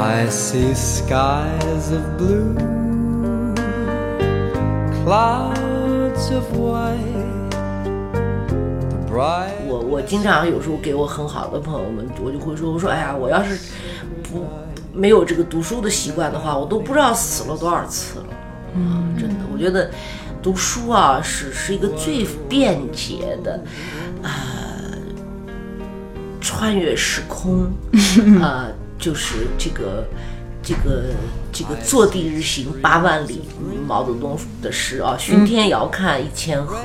I see skies of blue, clouds of white. The bright 我我经常有时候给我很好的朋友们，我就会说，我说哎呀，我要是不没有这个读书的习惯的话，我都不知道死了多少次了。嗯，真的，我觉得读书啊是是一个最便捷的，呃，穿越时空，呃，就是这个这个这个坐地日行八万里，毛泽东的诗啊，巡天遥看一千河，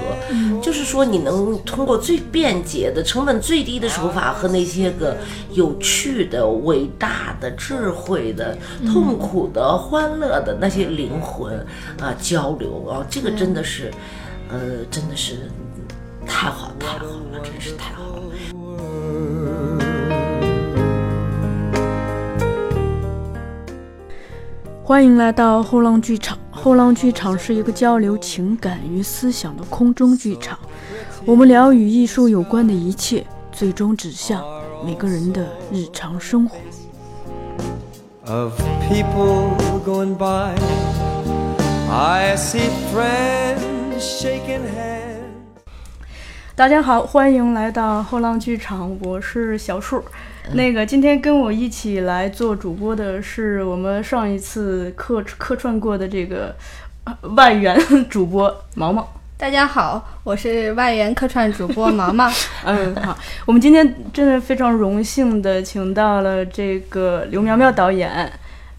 就是说你能通过最便捷的、成本最低的手法和那些个有趣的、伟大的、智慧的、痛苦的、欢乐的那些灵魂啊交流啊，这个真的是，呃，真的是太好太好了，真是太好了。欢迎来到后浪剧场。后浪剧场是一个交流情感与思想的空中剧场。我们聊与艺术有关的一切，最终指向每个人的日常生活。of people going by. I see friends shaking hands. 大家好，欢迎来到后浪剧场，我是小树。那个今天跟我一起来做主播的是我们上一次客客串过的这个呃外援主播毛毛。大家好，我是外援客串主播毛毛。嗯，好，我们今天真的非常荣幸的请到了这个刘苗苗导演。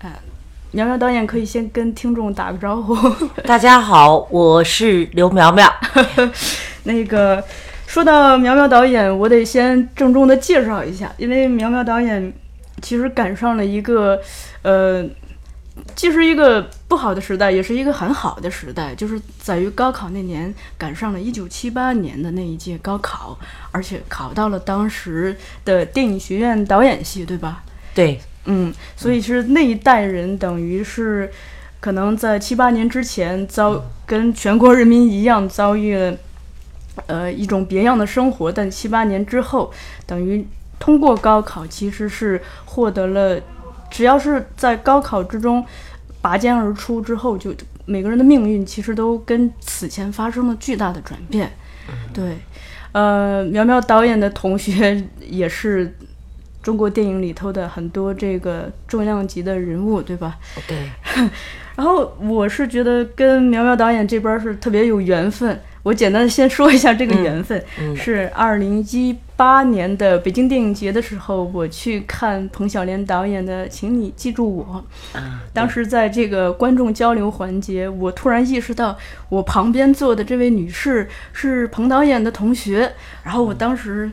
嗯，苗苗导演可以先跟听众打个招呼。大家好，我是刘苗苗。那个说到苗苗导演，我得先郑重的介绍一下，因为苗苗导演其实赶上了一个，呃，既是一个不好的时代，也是一个很好的时代，就是在于高考那年赶上了一九七八年的那一届高考，而且考到了当时的电影学院导演系，对吧？对，嗯，所以是那一代人等于是可能在七八年之前遭跟全国人民一样遭遇了呃一种别样的生活，但七八年之后，等于通过高考其实是获得了，只要是在高考之中拔尖而出之后，就每个人的命运其实都跟此前发生了巨大的转变。对，呃，苗苗导演的同学也是中国电影里头的很多这个重量级的人物，对吧？对，然后我是觉得跟苗苗导演这边儿是特别有缘分。我简单的先说一下这个缘分，嗯是二零一八年的北京电影节的时候，我去看彭小莲导演的《请你记住我》。啊，当时在这个观众交流环节，我突然意识到我旁边坐的这位女士是彭导演的同学，然后我当时，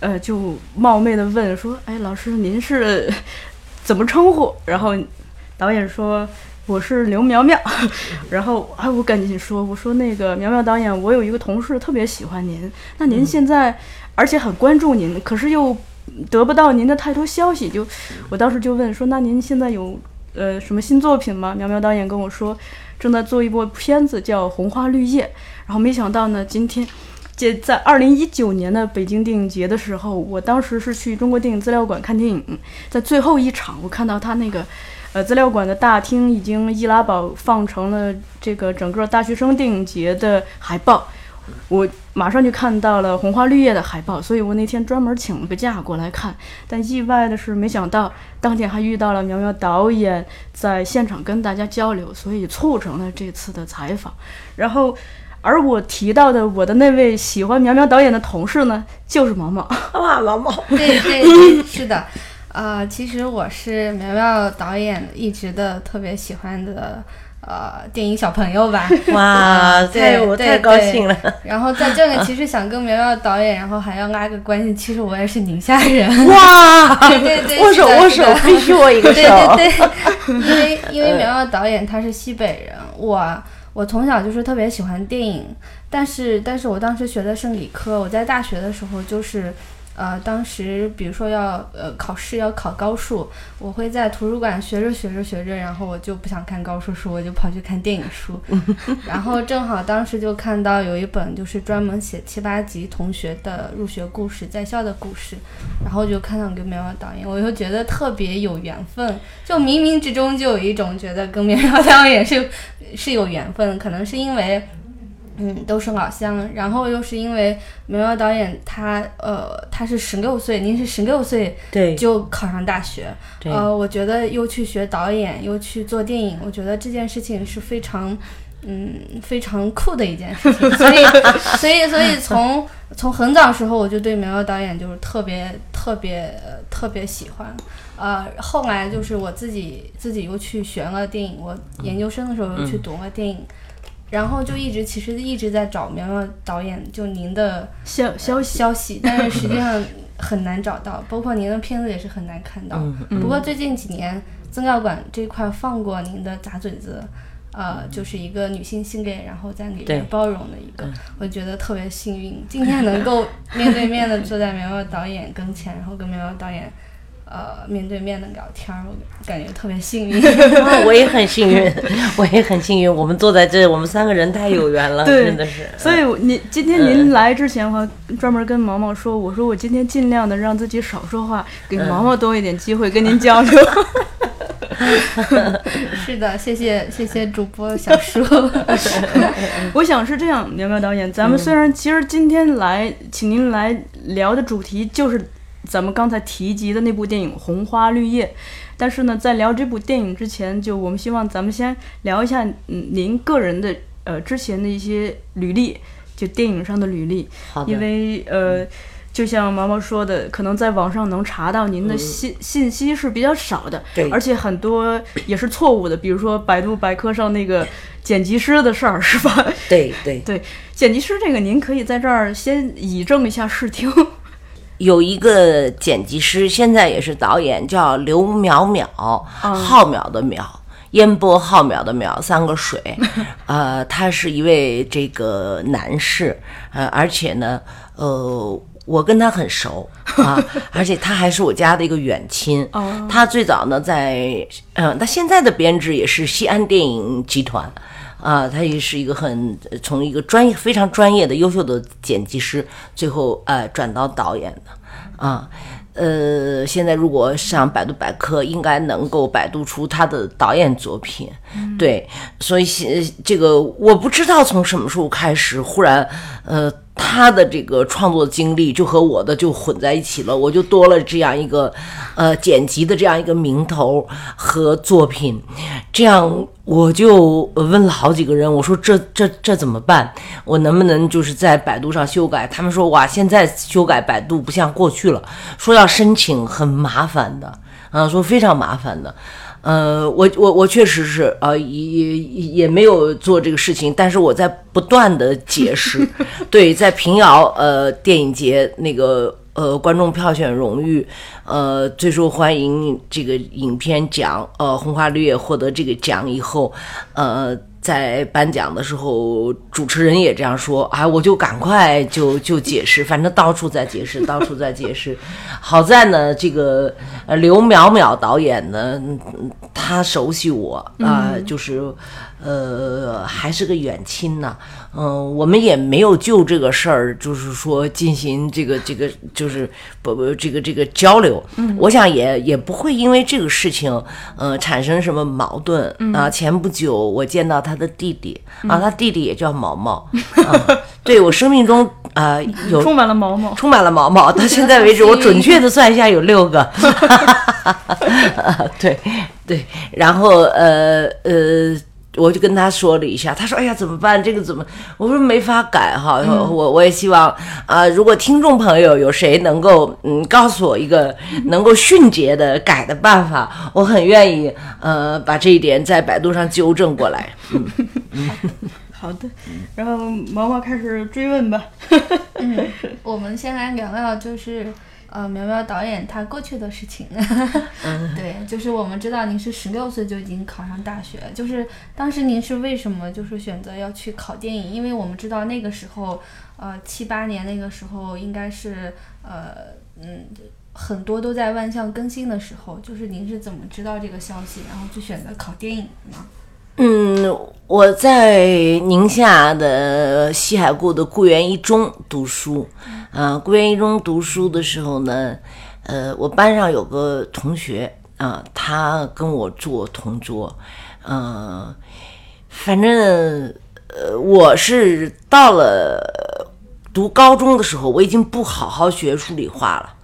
呃，就冒昧的问说：“哎，老师您是怎么称呼？”然后导演说：“我是刘苗苗。”然后哎，我赶紧说：“我说那个苗苗导演，我有一个同事特别喜欢您，那您现在而且很关注您，可是又得不到您的太多消息，就我当时就问说：那您现在有呃什么新作品吗？苗苗导演跟我说，正在做一部片子叫《红花绿叶》，然后没想到呢，今天。这在二零一九年的北京电影节的时候，我当时是去中国电影资料馆看电影，在最后一场，我看到他那个，呃，资料馆的大厅已经易拉宝放成了这个整个大学生电影节的海报，我马上就看到了《红花绿叶》的海报，所以我那天专门请了个假过来看。但意外的是，没想到当天还遇到了苗苗导演在现场跟大家交流，所以促成了这次的采访。然后，而我提到的我的那位喜欢苗苗导演的同事呢，就是毛毛。哇，毛毛，对对 对，是的。呃，其实我是苗苗导演一直的特别喜欢的呃电影小朋友吧。哇，对太我太高兴了。然后在这个其实想跟苗苗导演，然后还要拉个关系。其实我也是宁夏人。哇，对对对，握手握手必须握一个手。对对对，因为因为苗苗导演他是西北人，我我从小就是特别喜欢电影，但是但是我当时学的是理科，我在大学的时候就是呃，当时比如说要呃考试要考高数，我会在图书馆学着学着学着，然后我就不想看高数书，我就跑去看电影书。然后正好当时就看到有一本就是专门写七八级同学的入学故事、在校的故事，然后就看到跟苗苗导演，我就觉得特别有缘分，就冥冥之中就有一种觉得跟苗苗导演是是有缘分，可能是因为。嗯，都是老乡，然后又是因为苗苗导演他呃他是十六岁，您是十六岁对。就考上大学，呃，我觉得又去学导演，又去做电影，我觉得这件事情是非常嗯非常酷的一件事情，所以所以所以从从很早时候我就对苗苗导演就是特别特别呃特别喜欢。呃，后来就是我自己自己又去学了电影，我研究生的时候又去读了电影，然后就一直其实一直在找苗苗导演，就您的消消息消息，但是实际上 很难找到，包括您的片子也是很难看到。嗯不过最近几年，资料馆这块放过您的杂嘴子，呃，就是一个女性性恋，然后在里面包容的一个，我觉得特别幸运，今天能够面对面的坐在苗苗导演跟前，然后跟苗苗导演。呃，面对面的聊天儿，我感觉特别幸运。啊 我也很幸运，我也很幸运，我们坐在这，我们三个人太有缘了，真的是。所以您今天您来之前，我还专门跟毛毛说，我说我今天尽量的让自己少说话，给毛毛多一点机会跟您交流。是的，谢谢谢谢主播小叔。我想是这样，苗苗导演，咱们虽然其实今天来，请您来聊的主题就是咱们刚才提及的那部电影《红花绿叶》，但是呢，在聊这部电影之前，就我们希望咱们先聊一下，嗯，您个人的呃之前的一些履历，就电影上的履历，好的因为呃。就像毛毛说的，可能在网上能查到您的信、信息是比较少的，对而且很多也是错误的，比如说百度百科上那个剪辑师的事儿，是吧？对对，对，剪辑师这个您可以在这儿先以正一下视听。有一个剪辑师，现在也是导演，叫刘淼淼，浩淼的淼。烟波浩淼的淼三个水，呃，他是一位这个男士，呃，而且呢，呃，我跟他很熟啊，而且他还是我家的一个远亲。哦他最早呢在，嗯、他现在的编制也是西安电影集团。啊，他也是一个很从一个专业非常专业的优秀的剪辑师，最后呃转到导演的啊。呃，现在如果上百度百科，应该能够百度出他的导演作品。对，所以现这个我不知道从什么时候开始，忽然呃。他的这个创作经历就和我的就混在一起了，我就多了这样一个，呃，剪辑的这样一个名头和作品，这样我就问了好几个人，我说这这这怎么办？我能不能就是在百度上修改？他们说哇，现在修改百度不像过去了，说要申请很麻烦的，啊，说非常麻烦的。呃，我我我确实是呃，也也也没有做这个事情，但是我在不断的解释。对，在平遥呃电影节那个呃观众票选荣誉呃最受欢迎这个影片奖呃红花绿叶获得这个奖以后，呃。在颁奖的时候，主持人也这样说啊，我就赶快就就解释，反正到处在解释，到处在解释。好在呢，这个呃刘淼淼导演呢，嗯他熟悉我啊、就是呃还是个远亲呢。嗯、我们也没有就这个事儿，就是说进行这个这个就是不不这个这个交流。嗯，我想也也不会因为这个事情呃产生什么矛盾啊。前不久我见到他的弟弟啊，他弟弟也叫毛毛啊。对我生命中啊、有充满了毛毛。充满了毛毛，到现在为止，我准确的算一下有六个。对对，然后呃呃。我就跟他说了一下，他说：“哎呀，怎么办？这个怎么？”我说：“没法改哈。我我也希望啊、如果听众朋友有谁能够嗯告诉我一个能够迅捷的改的办法，我很愿意呃把这一点在百度上纠正过来。好的，然后毛毛开始追问吧。嗯，我们先来聊聊，就是呃，苗苗导演他过去的事情。对，就是我们知道您是十六岁就已经考上大学，就是当时您是为什么就是选择要去考电影？因为我们知道那个时候，呃，七八年那个时候应该是呃。嗯很多都在万象更新的时候，就是您是怎么知道这个消息，然后就选择考电影呢？嗯，我在宁夏的西海固的固原一中读书。嗯、呃，归元一中读书的时候呢，呃，我班上有个同学啊、他跟我做同桌。嗯、反正呃，我是到了读高中的时候，我已经不好好学数理化了。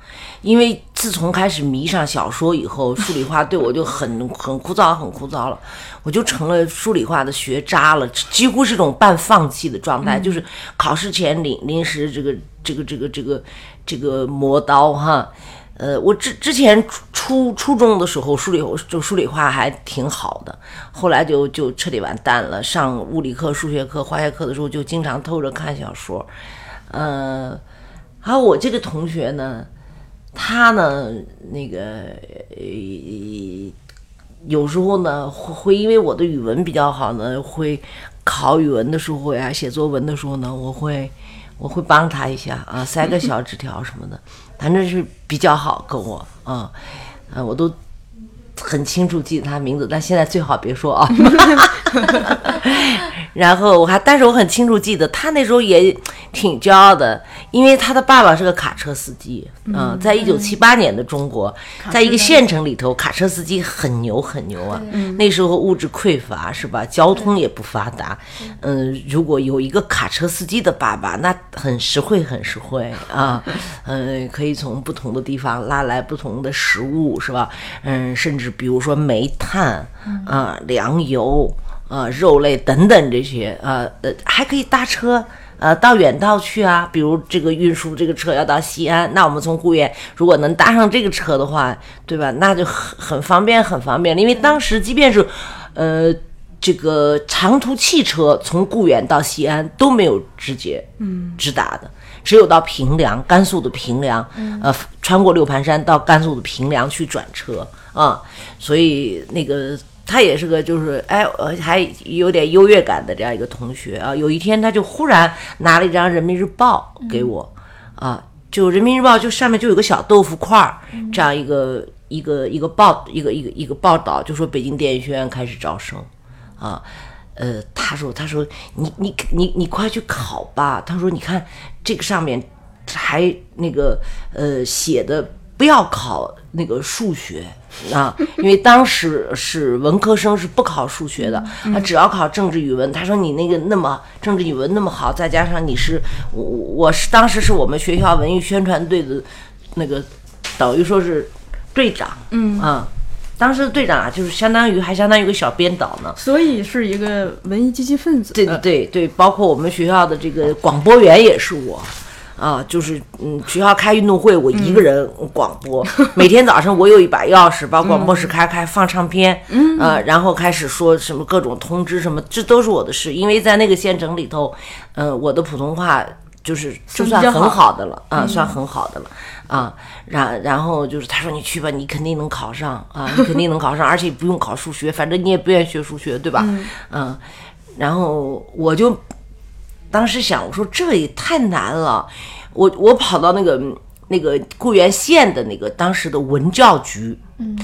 因为自从开始迷上小说以后，数理化对我就很很枯燥，很枯燥了。我就成了数理化的学渣了，几乎是一种半放弃的状态，就是考试前临临时这个这个这个这个这个磨刀哈。呃，我之之前初初初中的时候，数理就数理化还挺好的，后来就就彻底完蛋了。上物理课、数学课、化学课的时候，就经常偷着看小说。呃，还有我这个同学呢，他呢，那个呃，有时候呢会因为我的语文比较好呢，会考语文的时候呀，写作文的时候呢，我会我会帮他一下啊，塞个小纸条什么的，反正是比较好跟我啊，啊，我都很清楚记得他名字，但现在最好别说啊。然后我还，但是我很清楚记得他那时候也挺骄傲的，因为他的爸爸是个卡车司机，嗯、在一九七八年的中国，在一个县城里头，卡车司机很牛很牛啊。那时候物质匮乏是吧？交通也不发达，嗯、如果有一个卡车司机的爸爸，那很实惠很实惠啊，嗯、可以从不同的地方拉来不同的食物是吧？嗯，甚至比如说煤炭啊、粮油。呃，肉类等等这些，呃呃，还可以搭车，呃，到远道去啊。比如这个运输这个车要到西安，那我们从固原如果能搭上这个车的话，对吧？那就很很方便，很方便了。因为当时即便是，呃，这个长途汽车从固原到西安都没有直接嗯直达的，只有到平凉，甘肃的平凉，呃，穿过六盘山到甘肃的平凉去转车啊。所以那个。他也是个就是哎，呃，还有点优越感的这样一个同学啊。有一天，他就忽然拿了一张《人民日报》给我，啊，就《人民日报》就上面就有个小豆腐块儿，这样一个一个一个报一个一个一个报道，就说北京电影学院开始招生，啊，呃，他说他说你你你你快去考吧。他说你看这个上面还那个呃写的不要考那个数学。啊，因为当时是文科生是不考数学的，他只要考政治语文。他说你那个那么政治语文那么好，再加上你是我我是当时是我们学校文艺宣传队的那个，等于说是队长，嗯啊，当时的队长啊，就是相当于还相当于一个小编导呢。所以是一个文艺积极分子。对对对对，包括我们学校的这个广播员也是我。啊，就是嗯，学校开运动会，我一个人广播。每天早上我有一把钥匙，把广播室开开，放唱片，嗯，呃，然后开始说什么各种通知什么，这都是我的事。因为在那个县城里头，呃，我的普通话就是就算很好的了啊，算很好的了啊。然然后就是他说你去吧，你肯定能考上啊，你肯定能考上，而且不用考数学，反正你也不愿意学数学，对吧？嗯，然后我就。当时想，我说这也太难了，我我跑到那个那个固原县的那个当时的文教局，嗯，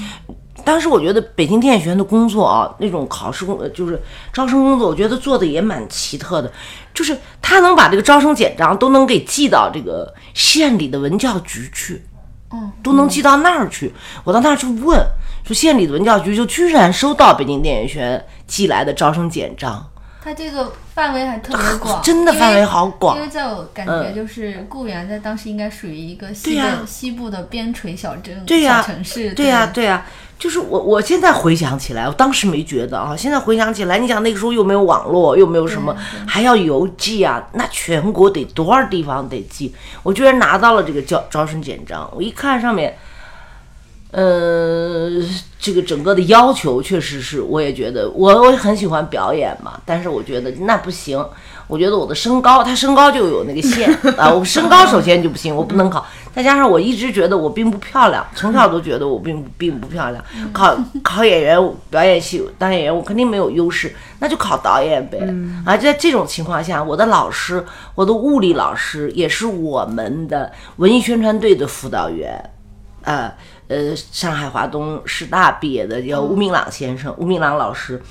当时我觉得北京电影学院的工作啊，那种考试工就是招生工作，我觉得做的也蛮奇特的，就是他能把这个招生简章都能给寄到这个县里的文教局去，嗯，都能寄到那儿去。我到那儿去问，说县里的文教局就居然收到北京电影学院寄来的招生简章。它这个范围还特别广，真的范围好广因为在我感觉，就是固原在当时应该属于一个西对呀的西部的边陲小镇、对呀、小城市。对呀、对呀、就是我我现在回想起来，我当时没觉得啊，现在回想起来，你想那个时候又没有网络，又没有什么，还要邮寄啊，那全国得多少地方得寄？我居然拿到了这个招招生简章，我一看上面。呃，这个整个的要求确实是，我也觉得我我很喜欢表演嘛，但是我觉得那不行，我觉得我的身高，他身高就有那个线 啊，我身高首先就不行，我不能考，再加上我一直觉得我并不漂亮，从小都觉得我并不并不漂亮，考考演员表演系当演员我肯定没有优势，那就考导演呗。啊，在这种情况下，我的老师，我的物理老师也是我们的文艺宣传队的辅导员，呃呃，上海华东师大毕业的叫吴明朗先生，吴明朗老师。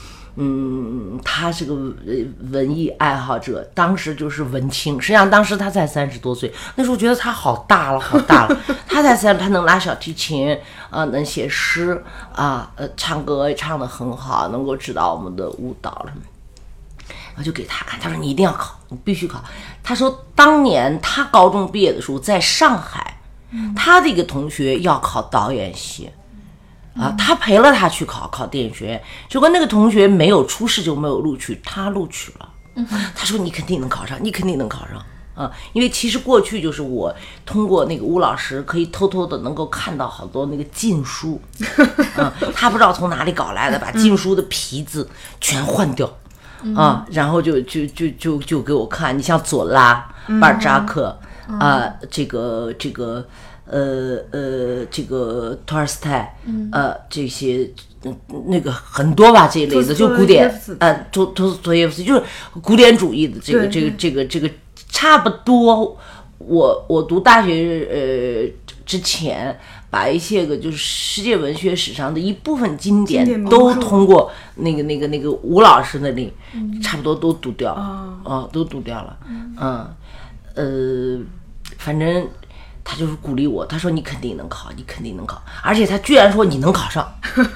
嗯，他是个呃文艺爱好者，当时就是文青。实际上当时他才三十多岁，那时候觉得他好大了，好大了。他才三，他能拉小提琴，啊、能写诗，啊，呃，唱歌也唱得很好，能够指导我们的舞蹈了。我就给他看，他说你一定要考，你必须考。他说当年他高中毕业的时候，在上海，他的一个同学要考导演系。啊，他陪了他去考考电影学院，结果那个同学没有初试就没有录取，他录取了。他说你肯定能考上，你肯定能考上啊！因为其实过去就是我通过那个吴老师可以偷偷的能够看到好多那个禁书，啊，他不知道从哪里搞来的，把禁书的皮子全换掉。啊，然后就就就就就给我看，你像左拉、巴尔扎克啊、这个这个呃呃，这个托尔斯泰，呃，这些嗯那个很多吧这一类的，就古典呃，托托斯托耶夫斯就是古典主义的这个这个这个这个差不多。我我读大学呃之前，把一些个就是世界文学史上的一部分经典都通过那个那个那个吴老师那里，差不多都读掉了，哦哦，都读掉了，嗯，呃，反正他就是鼓励我，他说你肯定能考，你肯定能考，而且他居然说你能考上，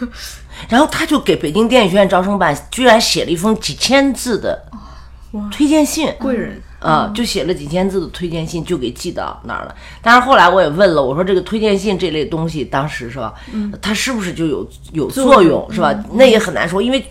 然后他就给北京电影学院招生办居然写了一封几千字的推荐信，贵人，啊，就写了几千字的推荐信，就给寄到那儿了。但是后来我也问了，我说这个推荐信这类东西，当时是吧，它是不是就有有作用，是吧？那也很难说，因为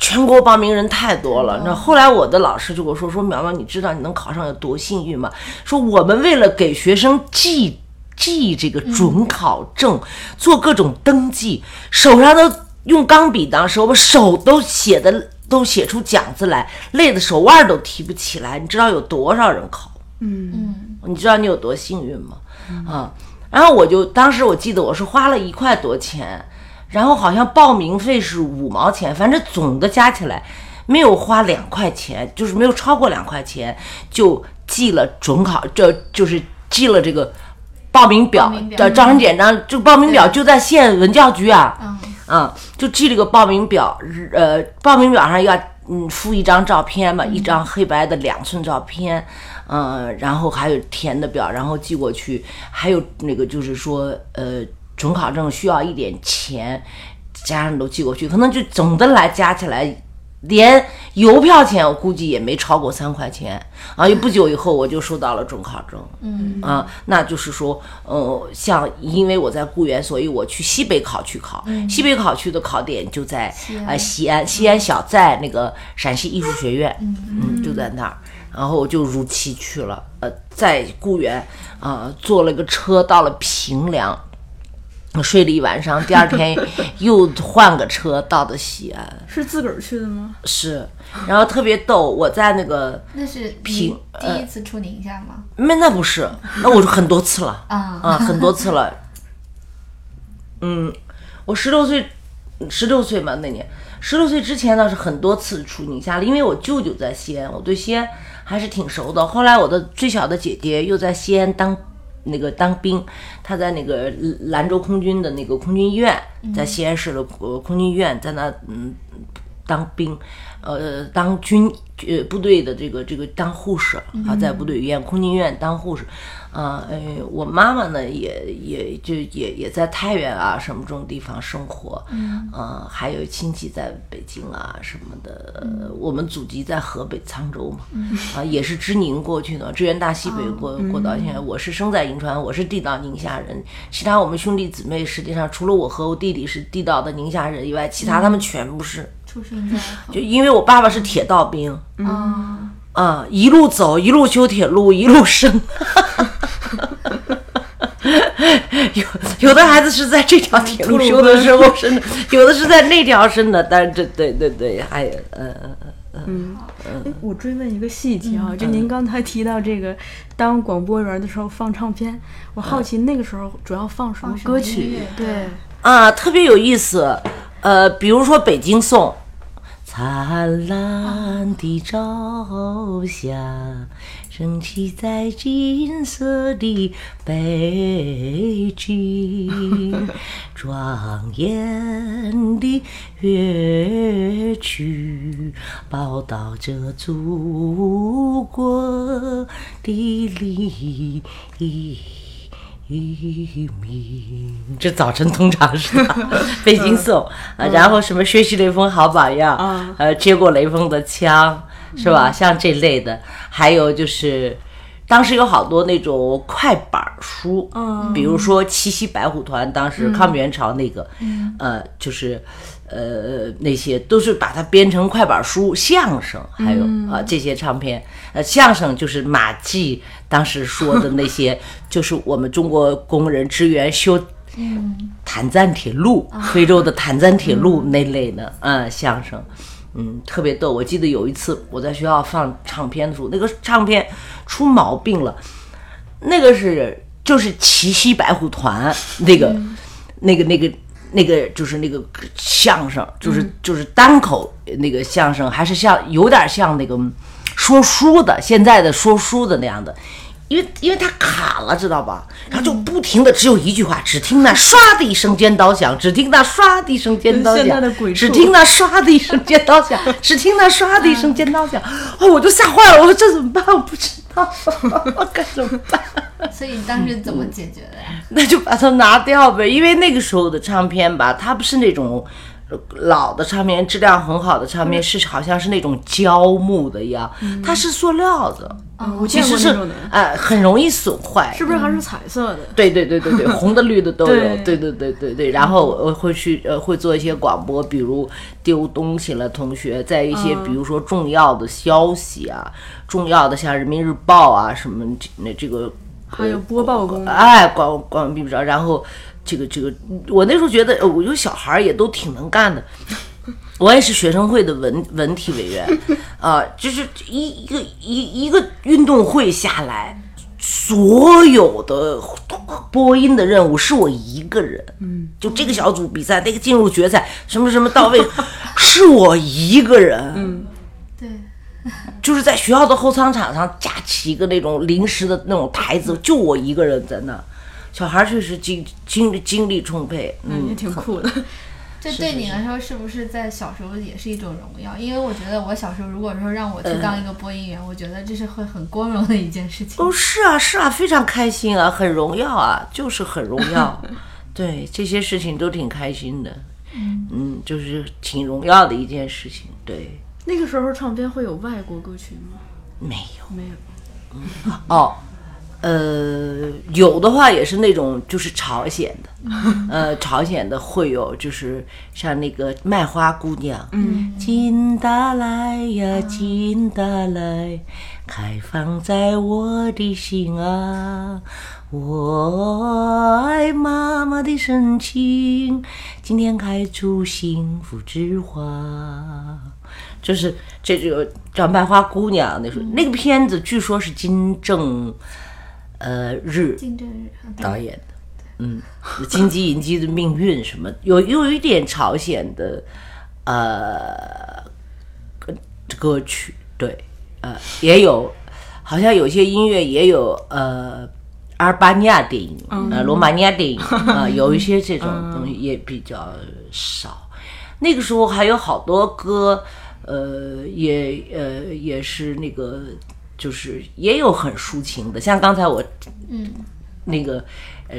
全国报名人太多了。那后来我的老师就跟我说说，苗苗，你知道你能考上有多幸运吗？说我们为了给学生记记这个准考证，做各种登记，手上都用钢笔，当时我们手都写的都写出讲字来，累的手腕都提不起来。你知道有多少人考？嗯，你知道你有多幸运吗？啊，然后我就当时我记得我是花了一块多钱，然后好像报名费是五毛钱，反正总的加起来没有花两块钱，就是没有超过两块钱，就寄了准考，这就是寄了这个报名表的招生简章，这个报名表就在县文教局啊。嗯啊，就寄了个报名表，呃，报名表上要嗯附一张照片嘛，一张黑白的两寸照片，嗯、然后还有填的表，然后寄过去，还有那个就是说，呃，准考证需要一点钱，家人都寄过去，可能就总的来加起来。连邮票钱我估计也没超过三块钱啊！不久以后我就收到了准考证，嗯啊，那就是说，呃，像因为我在固原，所以我去西北考区考，西北考区的考点就在呃西安，西安小寨那个陕西艺术学院，嗯，就在那儿，然后我就如期去了，呃，在固原啊、坐了个车到了平凉。睡了一晚上，第二天 又换个车到的西安，是自个儿去的吗？是，然后特别逗，我在那个那是平第一次出宁夏吗？没那不是，那我就很多次了啊啊，很多次了。嗯，我十六岁，十六岁嘛那年，十六岁之前倒是很多次出宁夏了，因为我舅舅在西安，我对西安还是挺熟的。后来我的最小的姐姐又在西安当那个当兵，他在那个兰州空军的那个空军医院，在西安市的空军医院，在那嗯当兵，呃，当军呃部队的这个这个当护士啊，在部队医院空军医院当护士，啊，呃，我妈妈呢也也就也也在太原啊什么这种地方生活，嗯，啊，还有亲戚在北京啊什么的，我们祖籍在河北沧州嘛，啊，也是支宁过去的，支援大西北过过到现在，我是生在银川，我是地道宁夏人，其他我们兄弟姊妹实际上除了我和我弟弟是地道的宁夏人以外，其他他们全部是。出生在就因为我爸爸是铁道兵。啊，啊，一路走，一路修铁路，一路生。有有的孩子是在这条铁路修的时候生的，有的是在那条生的。但是这对对对，还有呃呃哎我追问一个细节啊，就您刚才提到这个当广播员的时候放唱片，我好奇那个时候主要放什么歌曲？对，啊，特别有意思。呃，比如说《北京颂》，灿烂的朝霞升起在金色的北京，庄严的乐曲报道着祖国的黎明。这早晨通常是北京颂，然后什么学习雷锋好榜样，呃，接过雷锋的枪，是吧？像这类的，还有就是。当时有好多那种快板书，嗯比如说七夕白虎团，当时抗美援朝那个，呃，就是呃那些都是把它编成快板书，相声还有嗯啊、这些唱片，呃，相声就是马季当时说的那些，就是我们中国工人支援修坦赞铁路，非洲的坦赞铁路那类的，嗯，相声，嗯，特别逗。我记得有一次我在学校放唱片的时候，那个唱片出毛病了，那个是就是奇袭白虎团那个、那个那个那个就是那个相声，就是、就是单口那个相声，还是像有点像那个说书的，现在的说书的那样的。因为因为它卡了，知道吧？然后就不停的只有一句话，只听那唰的一声尖刀响，只听那唰的一声尖刀响只听那唰的一声尖刀响，只听那唰的一声尖刀响。哦，我就吓坏了，我说这怎么办？我不知道，我该怎么办？所以你当时怎么解决的呀？那就把它拿掉呗，因为那个时候的唱片吧，它不是那种呃老的唱片，质量很好的唱片，是好像是那种胶木的一样，它是塑料的，我见其实是过那种的，哎、很容易损坏。是不是还是彩色的？对对对对对，红的绿的都有，对对对对对对。然后我会去呃会做一些广播，比如丢东西了，同学在一些比如说重要的消息啊，重要的像人民日报啊什么这那这个还有播报功能。哎，广广并不着，然后这个这个，我那时候觉得，呃我有小孩儿也都挺能干的。我也是学生会的文文体委员，啊、就是一一个一一个运动会下来，所有的播音的任务是我一个人，嗯，就这个小组比赛，那个进入决赛，什么什么到位，是我一个人，嗯，对，就是在学校的后操场上架起一个那种临时的那种台子，就我一个人在那。小孩确实精精精力充沛，嗯，也嗯，挺酷的。这对你来说是不是在小时候也是一种荣耀？因为我觉得我小时候如果说让我去当一个播音员，我觉得这是会很光荣的一件事情。哦，是啊，是啊，非常开心啊，很荣耀啊，就是很荣耀，对这些事情都挺开心的，嗯，就是挺荣耀的一件事情，对，那个时候唱片会有外国歌曲吗？没有。没有。哦，呃，有的话也是那种就是朝鲜的，呃，朝鲜的会有就是像那个卖花姑娘，嗯，金达莱呀，金达莱，开放在我的心啊。我爱妈妈的深情，今天开出幸福之花。就是这就叫《卖花姑娘》那时候，那个片子据说是金正，呃日竞争日啊对。导演的，嗯，金鸡银鸡的命运什么，有又有一点朝鲜的，呃，歌歌曲，对，呃，也有，好像有些音乐也有，呃，阿尔巴尼亚电影，呃，罗马尼亚电影，啊、有一些这种东西也比较少。那个时候还有好多歌，呃，也呃也是那个，就是也有很抒情的，像刚才我，嗯，那个呃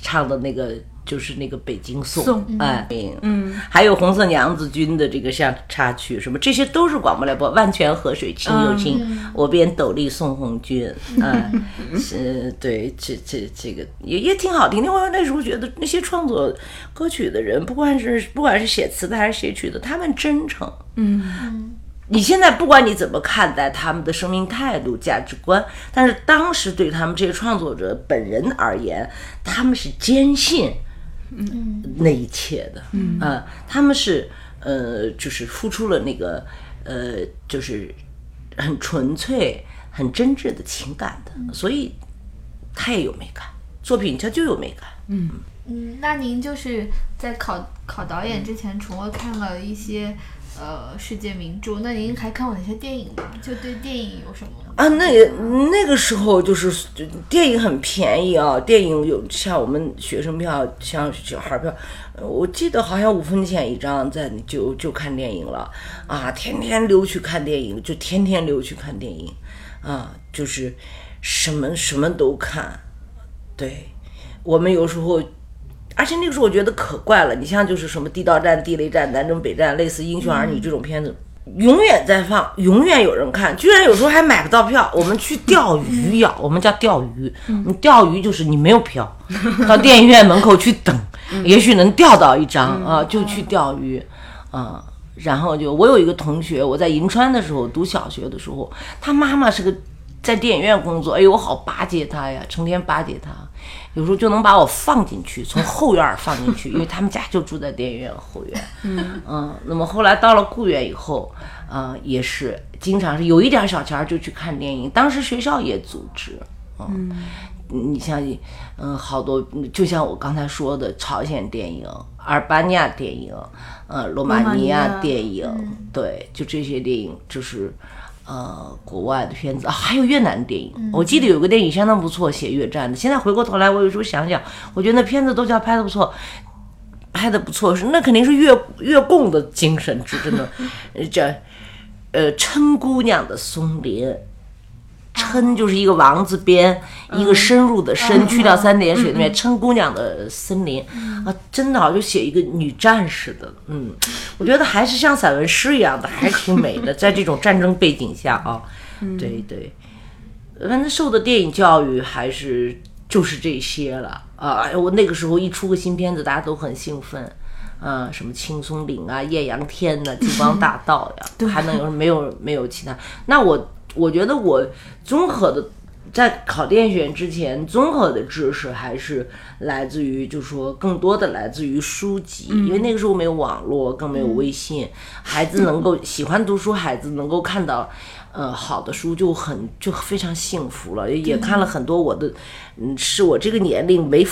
唱的那个就是那个北京颂，颂哎，嗯，还有红色娘子军的这个像插曲什么，这些都是广播来播。万泉河水清又清，我便斗笠送红军，哎，是，对，这这这个也也挺好听。的。我那时候觉得那些创作歌曲的人，不管是不管是写词的还是写曲的，他们真诚，你现在不管你怎么看待他们的生命态度、价值观，但是当时对他们这些创作者本人而言，他们是坚信，嗯，那一切的，嗯。啊，他们是呃，就是付出了那个呃，就是很纯粹、很真挚的情感的，所以他也有美感，作品它就有美感，嗯。嗯，那您就是在考考导演之前，除了看了一些呃世界名著，那您还看过哪些电影吗？就对电影有什么啊？那个那个时候就是电影很便宜啊，电影有像我们学生票，像小孩票，我记得好像五分钱一张，在就就看电影了啊，天天溜去看电影，就天天溜去看电影啊，就是什么什么都看，对我们有时候。而且那个时候我觉得可怪了，你像就是什么地道战、地雷战、南征北战，类似《英雄儿女》这种片子，永远在放，永远有人看，居然有时候还买不到票。我们去钓鱼呀，我们叫钓鱼，你钓鱼就是你没有票，到电影院门口去等，也许能钓到一张啊，就去钓鱼啊。然后就我有一个同学，我在银川的时候读小学的时候，他妈妈是个在电影院工作，哎呦，我好巴结他呀，成天巴结他。有时候就能把我放进去，从后院放进去，因为他们家就住在电影院后院。嗯嗯，那么后来到了固原以后，啊，也是经常是有一点小钱就去看电影。当时学校也组织，嗯，你像，嗯，好多，就像我刚才说的，朝鲜电影、阿尔巴尼亚电影，呃，罗马尼亚电影，对，就这些电影就是。呃，国外的片子还有越南电影，我记得有个电影相当不错，写越战的。现在回过头来，我有时候想想，我觉得那片子都叫拍的不错，拍的不错是那肯定是越越共的精神，是真的。叫 呃，称姑娘的松林。琛就是一个王字边，一个深入的深，去掉三点水那边。琛姑娘的森林啊，真的好就写一个女战士的，嗯，我觉得还是像散文诗一样的，还挺美的。在这种战争背景下啊，对对，反正受的电影教育还是就是这些了啊。我那个时候一出个新片子，大家都很兴奋啊，什么青松岭啊、艳阳天呐、金 光大道呀，还能有没有没有其他？那我。我觉得我综合的，在考电影学院之前，综合的知识还是来自于，就是说更多的来自于书籍，因为那个时候没有网络，更没有微信，孩子能够喜欢读书，孩子能够看到，呃，好的书就很就非常幸福了，也看了很多我的，嗯，是我这个年龄没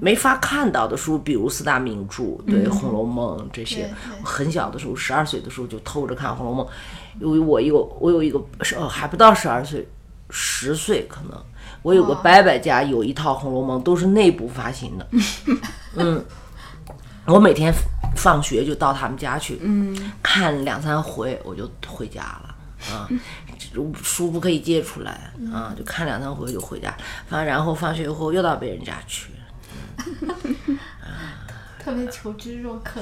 没法看到的书，比如四大名著，对《红楼梦》这些，很小的时候，十二岁的时候就偷着看《红楼梦》。因为我有我有一个是哦还不到十二岁，十岁可能，我有个伯伯家有一套《红楼梦》，都是内部发行的。嗯，我每天放学就到他们家去，嗯，看两三回我就回家了。啊，书不可以借出来啊，就看两三回就回家。放然后放学以后又到别人家去。特别求知若渴，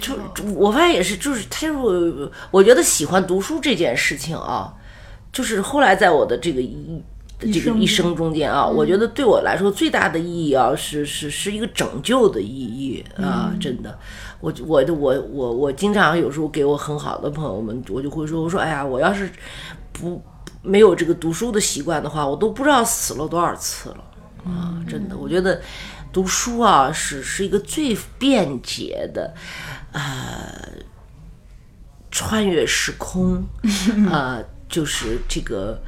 就我发现也是，就是他，我我觉得喜欢读书这件事情啊，就是后来在我的这个一这个一生中间啊，我觉得对我来说最大的意义啊，是是是一个拯救的意义啊，真的，我我的我我我经常有时候给我很好的朋友们，我就会说，我说哎呀，我要是不没有这个读书的习惯的话，我都不知道死了多少次了啊，真的，我觉得。读书啊，是是一个最便捷的，呃，穿越时空，呃，就是这个。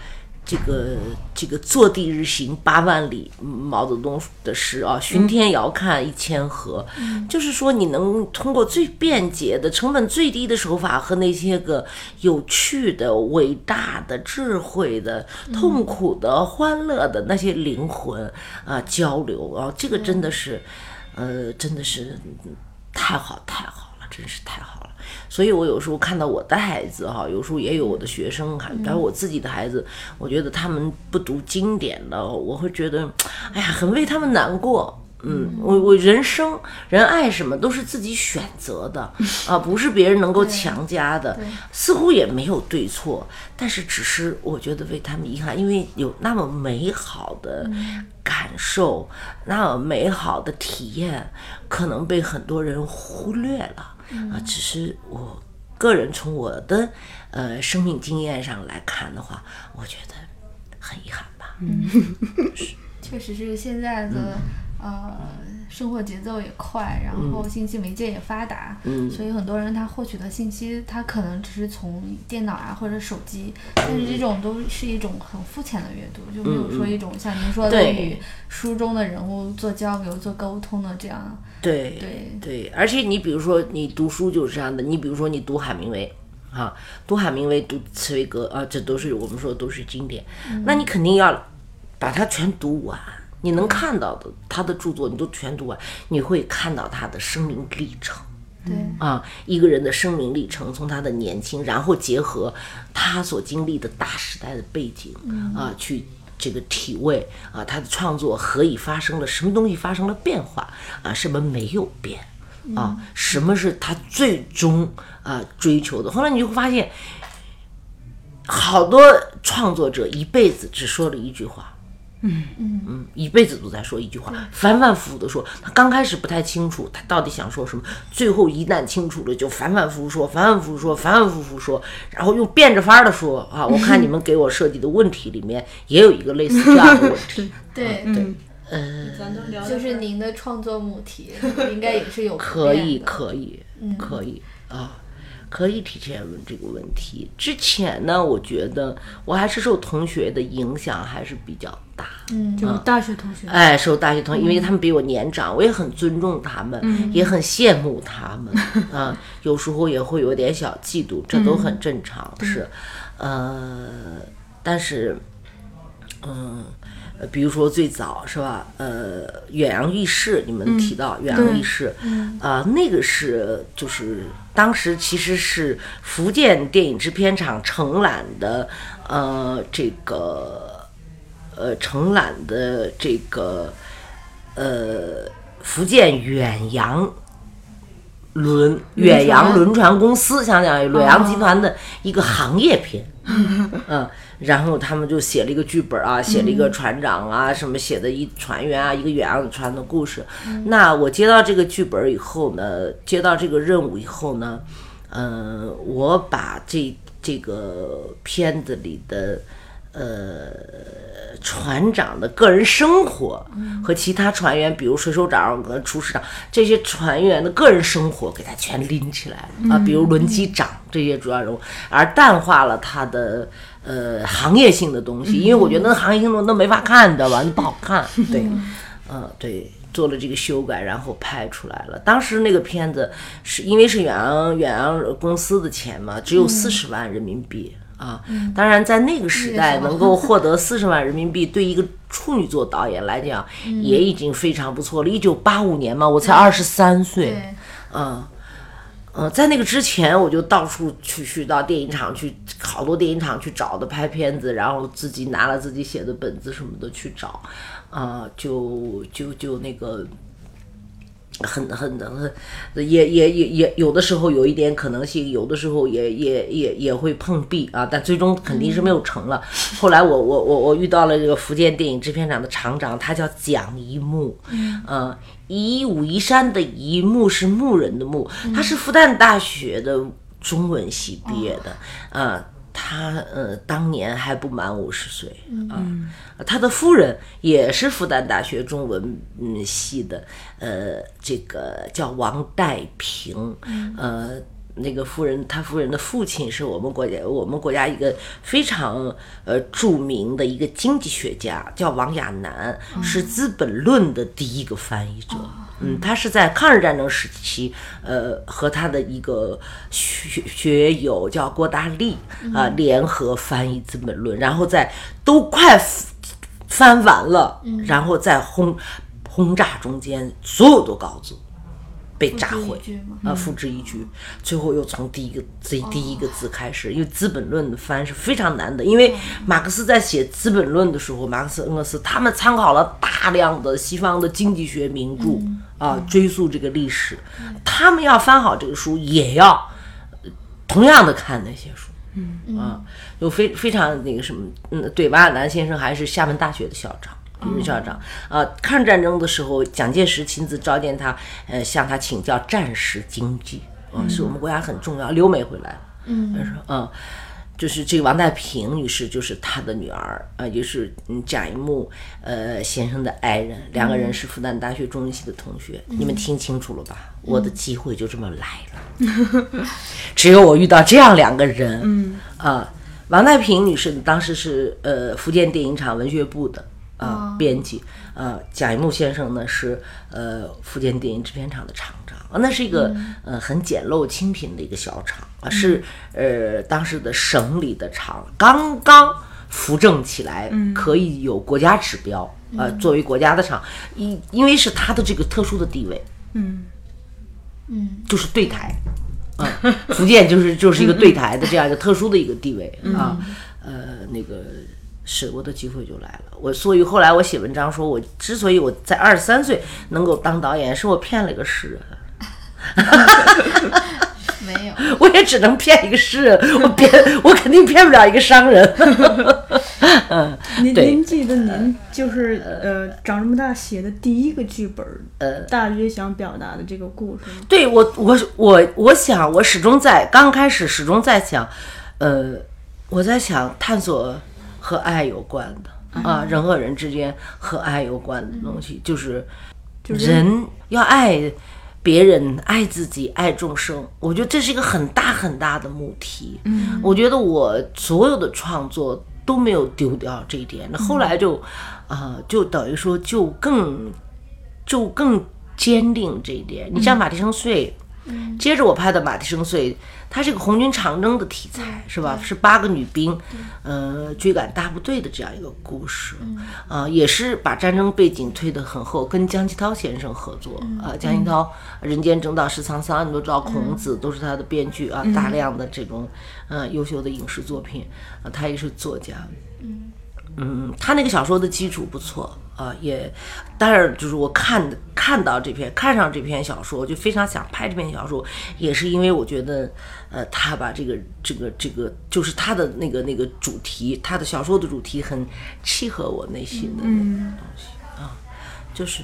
这个这个坐地日行八万里，毛泽东的诗啊，巡天遥看一千河，就是说你能通过最便捷的、成本最低的手法和那些个有趣的、伟大的、智慧的、痛苦的、欢乐的那些灵魂啊交流啊，这个真的是，呃，真的是太好太好。了，真是太好了。所以，我有时候看到我的孩子哈，有时候也有我的学生，还还有我自己的孩子，我觉得他们不读经典的，我会觉得，哎呀，很为他们难过。嗯，我我人生人爱什么都是自己选择的 啊，不是别人能够强加的，似乎也没有对错，但是只是我觉得为他们遗憾，因为有那么美好的感受，那么美好的体验，可能被很多人忽略了。啊，只是我个人从我的呃生命经验上来看的话，我觉得很遗憾吧。确实是现在的、呃生活节奏也快，然后信息媒介也发达，嗯所以很多人他获取的信息，他可能只是从电脑啊或者手机，但是这种都是一种很肤浅的阅读，就没有说一种像您说的对与书中的人物做交流、做沟通的这样。对对对，而且你比如说你读书就是这样的，你比如说你读海明威。啊，读海明威，读茨威格啊，这都是我们说都是经典。那你肯定要把它全读完，你能看到的他的著作你都全读完，你会看到他的生命历程。对，啊，一个人的生命历程，从他的年轻，然后结合他所经历的大时代的背景，啊，去这个体味啊，他的创作何以发生了什么东西发生了变化啊，什么没有变啊，什么是他最终啊追求的。后来你就会发现，好多创作者一辈子只说了一句话。嗯嗯嗯，一辈子都在说一句话，反反复复的说。他刚开始不太清楚他到底想说什么，最后一旦清楚了，就反反复复说，反反复复说，反反复复说，然后又变着法儿的说啊。我看你们给我设计的问题里面也有一个类似这样的问题，对 对，嗯，呃，咱都聊就是您的创作母题应该也是有可以，可以，可以啊，可以提前问这个问题。之前呢，我觉得我还是受同学的影响还是比较大。就是大学同学，哎，受大学同学，因为他们比我年长，我也很尊重他们，也很羡慕他们 啊。有时候也会有点小嫉妒，这都很正常，是，呃，但是，嗯。呃比如说最早是吧？呃，远洋浴室，你们提到远洋浴室，啊、那个是就是当时其实是福建电影制片厂承揽的，呃，这个呃承揽的这个呃福建远洋轮远洋轮船公司，相当于远洋集团的一个行业片。嗯，然后他们就写了一个剧本啊，写了一个船长啊，什么写的一船员啊，一个远洋船的故事。那我接到这个剧本以后呢，接到这个任务以后呢，嗯、我把这这个片子里的呃船长的个人生活和其他船员，比如水手长和厨师长这些船员的个人生活，给他全拎起来了啊，比如轮机长这些主要人物，而淡化了他的呃行业性的东西，因为我觉得那行业性的东西都没法看的吧，那不好看，对，嗯，对。做了这个修改，然后拍出来了。当时那个片子是因为是远洋远洋公司的钱嘛，只有四十万人民币、啊。当然，在那个时代能够获得四十万人民币，对一个处女座导演来讲，也已经非常不错了。一九八五年嘛，我才二十三岁，嗯，嗯，呃，在那个之前，我就到处去去到电影厂去，好多电影厂去找的拍片子，然后自己拿了自己写的本子什么的去找，啊、就就就那个。很很很，也也也也有的时候有一点可能性，有的时候也也也也会碰壁啊，但最终肯定是没有成了。后来我我我我遇到了这个福建电影制片厂的厂长，他叫蒋一木，嗯，一武夷山的一木是牧人的牧，他是复旦大学的中文系毕业的，啊。他呃，当年还不满五十岁啊。他的夫人也是复旦大学中文嗯系的，呃，这个叫王代平，呃，那个夫人，他夫人的父亲是我们国家我们国家一个非常呃著名的一个经济学家，叫王亚南，是《资本论》的第一个翻译者。嗯，他是在抗日战争时期，呃，和他的一个学学友叫郭大力啊、联合翻译《资本论》，然后在都快翻完了，然后在轰轰炸中间，所有的稿子被炸毁复制一句吗？啊，付之一炬，最后又从第一个第第一个字开始，因为《资本论》的翻是非常难的，因为马克思在写《资本论》的时候，马克思、恩格斯他们参考了大量的西方的经济学名著啊，追溯这个历史，他们要翻好这个书，也要呃同样的看那些书。嗯。啊，就非非常那个什么，嗯，对，王亚南先生还是厦门大学的校长。理论校长啊，抗日战争的时候，蒋介石亲自召见他，呃，向他请教战时经济嗯，是我们国家很重要。留美回来，嗯他说，嗯，就是这个王太平女士，就是他的女儿，呃，也是嗯贾一木呃先生的爱人，两个人是复旦大学中文系的同学。你们听清楚了吧？我的机会就这么来了，只有我遇到这样两个人，嗯啊，王太平女士当时是呃福建电影厂文学部的。啊，编辑，呃，贾一木先生呢是呃福建电影制片厂的厂长，啊，那是一个、呃很简陋清贫的一个小厂啊，是呃当时的省里的厂，刚刚扶正起来，可以有国家指标，呃，作为国家的厂，因因为是他的这个特殊的地位，嗯。嗯。就是对台，啊，福建就是就是一个对台的这样一个特殊的一个地位啊，呃，那个是我的机会就来了。我所以后来我写文章说，我之所以我在二十三岁能够当导演，是我骗了一个诗人。没有，我也只能骗一个诗人，我骗我肯定骗不了一个商人。嗯，您对您记得您就是呃长这么大写的第一个剧本，呃，大约想表达的这个故事吗？对我，我我我想，我始终在刚开始始终在想，呃，我在想探索和爱有关的啊，人和人之间和爱有关的东西，就是人要爱别人、爱自己、爱众生。我觉得这是一个很大很大的母题。嗯，我觉得我所有的创作都没有丢掉这一点。那后来就，啊、就等于说就更就更坚定这一点。你像马蹄声碎，接着我拍的《马蹄声碎》，它是个红军长征的题材，是吧？是八个女兵，呃，追赶大部队的这样一个故事，啊、也是把战争背景推得很厚，跟江其涛先生合作，啊，江其涛《人间正道是沧桑》，你都知道，孔子都是他的编剧啊，大量的这种，呃，优秀的影视作品，啊，他也是作家，嗯，他那个小说的基础不错啊、也当然就是我看看到这篇看上这篇小说，我就非常想拍这篇小说，也是因为我觉得，呃，他把这个这个这个就是他的那个那个主题，他的小说的主题很契合我内心的东西啊、就是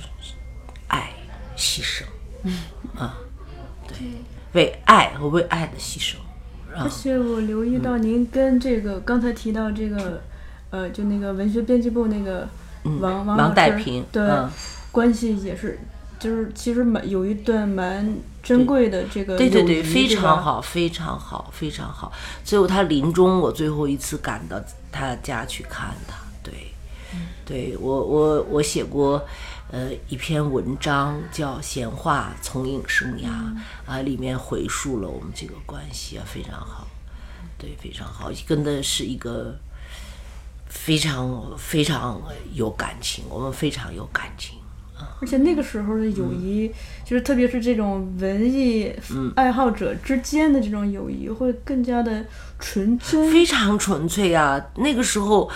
爱牺牲，嗯啊，对，为爱和为爱的牺牲，而且我留意到您跟这个刚才提到这个，呃，就那个文学编辑部那个王、王王代平对、嗯关系也是，就是其实蛮有一段蛮珍贵的这个对对对，非常好，非常好，非常好。最后他临终，我最后一次赶到他家去看他。对，对我我我写过，呃，一篇文章叫《闲话从影生涯》啊，里面回述了我们这个关系啊，非常好，对，非常好，跟的是一个非常非常有感情，我们非常有感情。而且那个时候的友谊，就是特别是这种文艺嗯爱好者之间的这种友谊，会更加的纯真。非常纯粹啊！那个时候，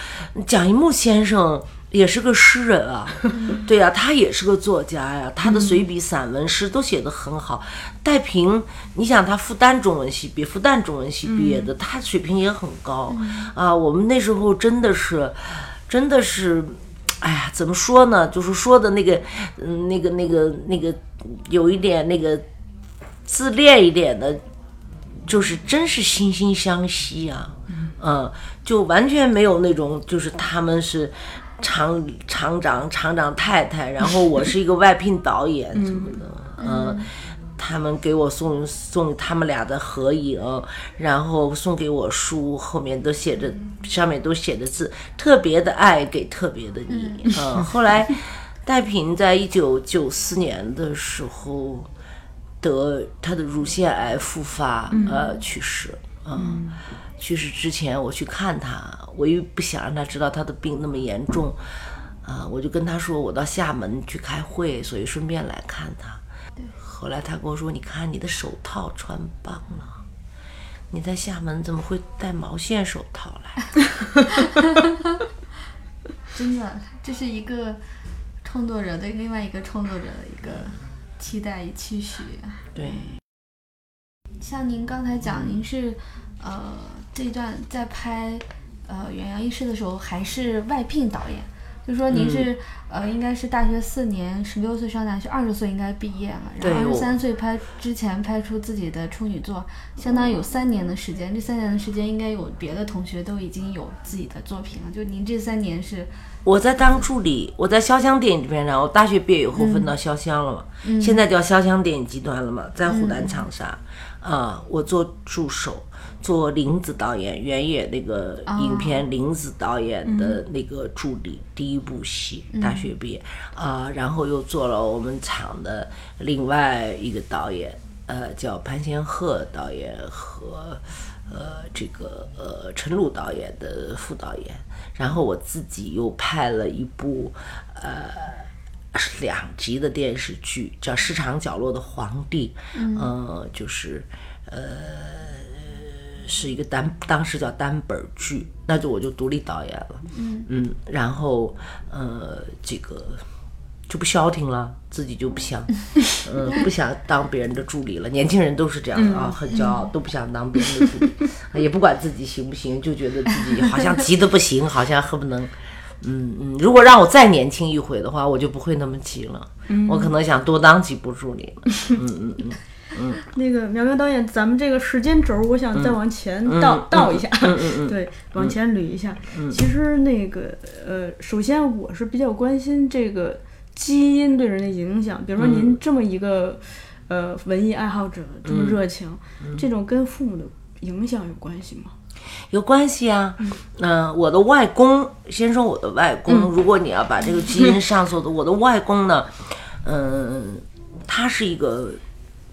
蒋一木先生也是个诗人啊，对呀、他也是个作家呀，他的随笔、散文、诗都写得很好。戴平，你想他复旦中文系毕，复旦中文系毕业的，他水平也很高啊。我们那时候真的是，真的是。哎呀，怎么说呢？就是说的那个，嗯，那个、那个、那个，有一点那个自恋一点的，就是真是惺惺相惜啊，嗯，就完全没有那种，就是他们是厂厂长、厂长太太，然后我是一个外聘导演什么的，嗯。他们给我送送他们俩的合影，然后送给我书，后面都写着，上面都写着字，特别的爱给特别的你。嗯，后来戴平在一九九四年的时候得他的乳腺癌复发，呃，去世。嗯，去世之前我去看他，我又不想让他知道他的病那么严重，啊、我就跟他说我到厦门去开会，所以顺便来看他。后来他跟我说：“你看你的手套穿帮了，你在厦门怎么会戴毛线手套来？” 真的，这是一个创作者对另外一个创作者的一个期待与期许。对，像您刚才讲，您是呃这一段在拍呃《远洋医师》的时候还是外聘导演，就说您是、嗯呃，应该是大学四年，十六岁上大学，二十岁应该毕业了，然后二十三岁拍之前拍出自己的处女作，相当于有三年的时间。这三年的时间，应该有别的同学都已经有自己的作品了。就您这三年是我在当助理，我在潇湘电影这边，然后大学毕业以后分到潇湘了嘛，现在叫潇湘电影集团了嘛，在湖南长沙。啊、我做助手，做林子导演原野那个影片林子导演的那个助理，第一部戏，大学毕业啊、然后又做了我们厂的另外一个导演，呃，叫潘先鹤导演和呃这个呃陈鲁导演的副导演，然后我自己又拍了一部呃是两集的电视剧，叫《市场角落的皇帝》，嗯、呃，就是呃是一个单，当时叫单本儿剧，那就我就独立导演了，嗯然后呃这个。就不消停了，自己就不想，嗯，不想当别人的助理了。年轻人都是这样的啊，很骄傲，都不想当别人的助理，也不管自己行不行，就觉得自己好像急得不行，好像恨不能，嗯嗯。如果让我再年轻一回的话，我就不会那么急了，我可能想多当几部助理了。嗯嗯嗯，那个苗苗导演，咱们这个时间轴，我想再往前倒、倒一下，嗯嗯嗯对，往前捋一下。其实那个呃，首先我是比较关心这个基因对人的影响，比如说您这么一个、呃文艺爱好者，这么热情，这种跟父母的影响有关系吗？有关系啊。嗯、我的外公，先说我的外公，如果你要把这个基因上溯的，我的外公呢，嗯、他是一个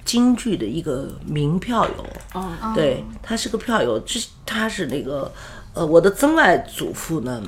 京剧的一个名票友。哦，对，他是个票友，这他是那个呃，我的曾外祖父呢，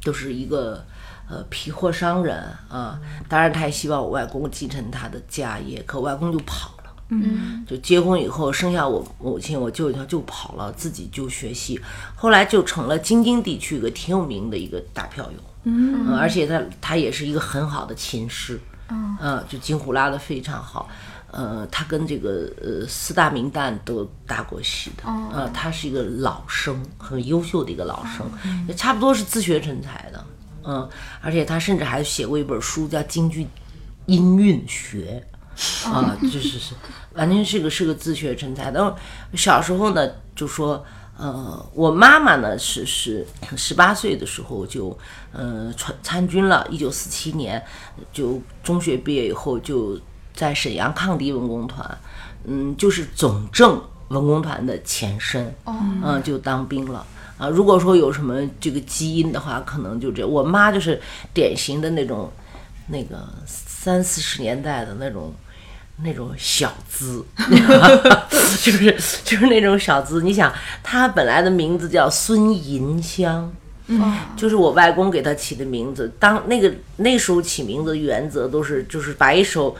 就是一个呃皮货商人啊。当然，他也希望我外公继承他的家业，可外公就跑了。嗯，就结婚以后生下我母亲，我舅舅就跑了，自己就学戏，后来就成了京津地区一个挺有名的一个大票友。嗯，而且他他也是一个很好的琴师。嗯，就京胡拉的非常好。呃，他跟这个呃四大名旦都搭过戏的。呃，他是一个老生，很优秀的一个老生，也差不多是自学成才的。嗯，而且他甚至还写过一本书叫《京剧音韵学》。啊，就是是，完全是个是个自学成才。但是小时候呢，就说，呃，我妈妈呢是是十八岁的时候就，呃，参参军了，一九四七年就中学毕业以后就在沈阳抗敌文工团，嗯，就是总政文工团的前身，嗯，就当兵了。啊，如果说有什么这个基因的话，可能就这。我妈就是典型的那种，那个三四十年代的那种。那种小资，就是就是那种小资。你想，她本来的名字叫孙银香，嗯，就是我外公给她起的名字。当那个那时候起名字的原则都是，就是把一首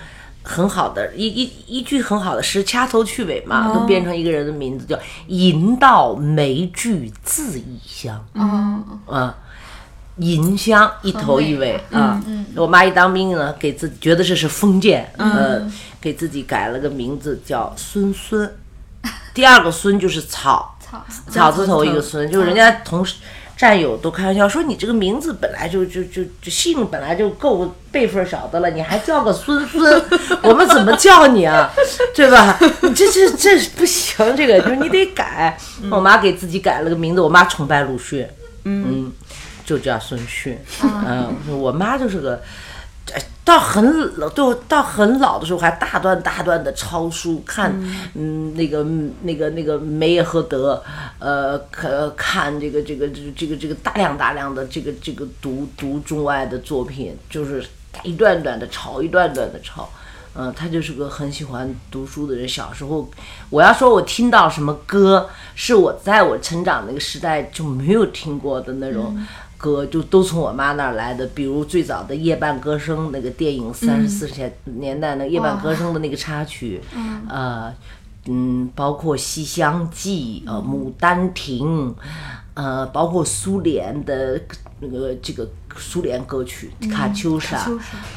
很好的一一一句很好的诗掐头去尾嘛，都变成一个人的名字，叫吟道梅句自异乡。嗯，啊，银香一头一尾啊。我妈一当兵呢，给自己觉得这是封建，呃，给自己改了个名字叫孙孙。第二个孙就是草，草草字头一个孙，就是人家同事战友都开玩笑说你这个名字本来就就就就姓本来就够辈分小的了，你还叫个孙孙，我们怎么叫你啊？对吧？这这这不行，这个就是你得改。我妈给自己改了个名字，我妈崇拜鲁迅，嗯，就叫孙旭。嗯，我妈就是个。哎到很老，对到很老的时候还大段大段的抄书看，嗯，那个那个那个梅耶赫德，呃，看看这个这个这个这个这个大量大量的这个这个读读中外的作品，就是一段段的抄，一段段的抄。嗯，他就是个很喜欢读书的人。小时候，我要说我听到什么歌，是我在我成长那个时代就没有听过的那种歌，就都从我妈那儿来的。比如最早的《夜半歌声》那个电影，三十四十年年代那《夜半歌声》的那个插曲，呃，嗯，包括《西厢记》呃，《牡丹亭》，呃，包括苏联的那个这个苏联歌曲《卡秋莎》，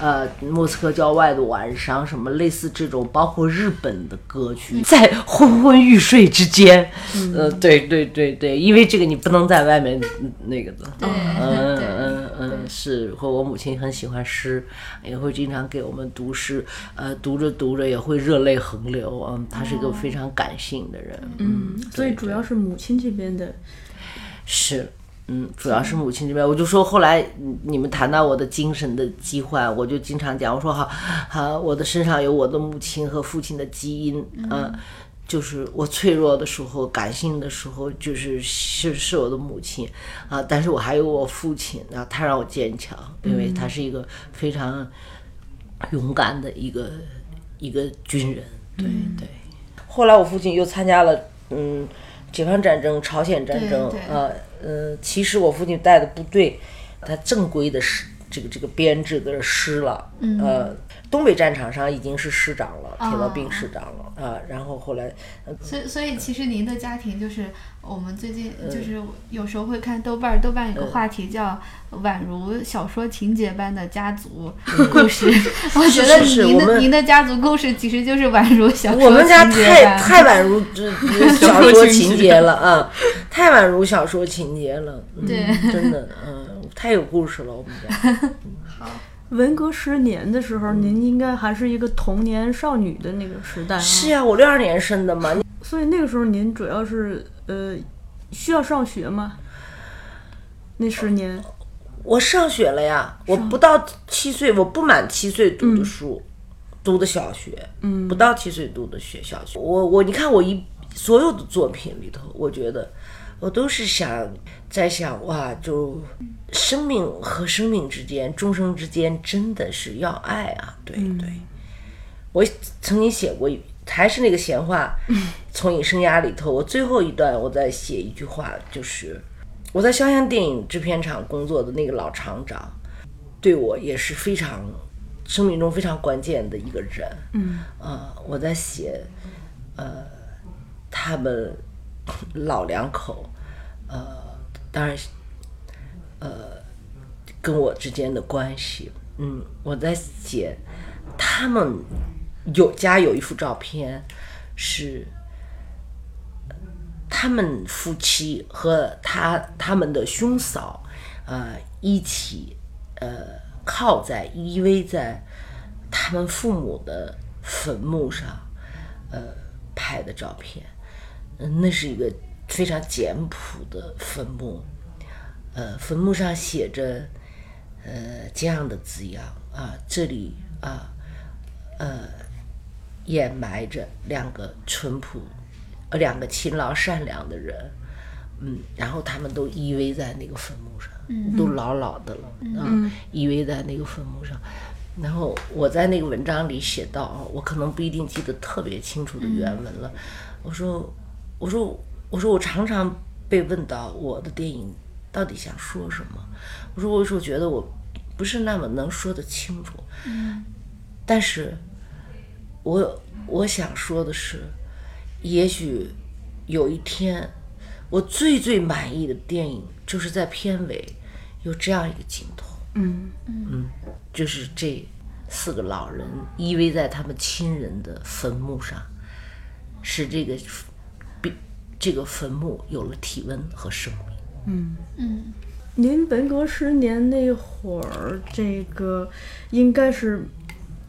呃，莫斯科郊外的晚上，什么类似这种，包括日本的歌曲，在昏昏欲睡之间，呃，对对对对，因为这个你不能在外面嗯那个的，嗯嗯嗯嗯，是和我母亲很喜欢诗，也会经常给我们读诗，呃，读着读着也会热泪横流，嗯，她是一个非常感性的人，嗯，所以主要是母亲这边的，是。嗯，主要是母亲这边，我就说后来嗯你们谈到我的精神的疾患，我就经常讲，我说哈，哈，我的身上有我的母亲和父亲的基因，嗯，就是我脆弱的时候、感性的时候，就是是是我的母亲啊，但是我还有我父亲啊，他让我坚强，因为他是一个非常勇敢的一个一个军人，对对。后来我父亲又参加了嗯解放战争、朝鲜战争对对啊。呃，其实我父亲带的部队，他正规的师这个这个编制的师了，呃，东北战场上已经是师长了，铁道兵师长了啊、然后后来，呃所以，所以其实您的家庭就是我们最近嗯就是有时候会看豆瓣儿，豆瓣有个话题叫“宛如小说情节般的家族故事”。我觉得您的您的家族故事其实就是宛如小说我们家太太宛如这这小说情节了 啊，太宛如小说情节了，嗯、对。真的，嗯，太有故事了，我们家。文革十年的时候，您应该还是一个童年少女的那个时代啊。是呀、我六二年生的嘛，所以那个时候您主要是呃需要上学吗？那十年，我上学了呀，我不到七岁，我不满七岁读的书，读的小学，嗯，不到七岁读的学小学。我我你看我一所有的作品里头，我觉得我都是想在想哇，就生命和生命之间，众生之间真的是要爱啊，对对。我曾经写过一，还是那个闲话，从影生涯里头，我最后一段我在写一句话，就是我在潇湘电影制片厂工作的那个老厂长，对我也是非常生命中非常关键的一个人。嗯，啊、我在写，呃，他们老两口，呃，当然，呃，跟我之间的关系。嗯，我在写他们有家有一幅照片，是他们夫妻和他他们的兄嫂，呃，一起呃靠在依偎在他们父母的坟墓上，呃拍的照片。嗯，那是一个非常简朴的坟墓，呃，坟墓上写着呃这样的字样啊，这里啊，呃，掩埋着两个淳朴、呃两个勤劳善良的人，嗯，然后他们都依偎在那个坟墓上，都老老的了嗯，依偎在那个坟墓上。然后我在那个文章里写到啊，我可能不一定记得特别清楚的原文了。我说，我说，我说，我常常被问到我的电影到底想说什么。我说，我说，我觉得我不是那么能说得清楚。但是我我想说的是，也许有一天，我最最满意的电影就是在片尾有这样一个镜头。嗯嗯，就是这四个老人依偎在他们亲人的坟墓上，使这个比这个坟墓有了体温和生命。嗯嗯您文革十年那会儿，这个应该是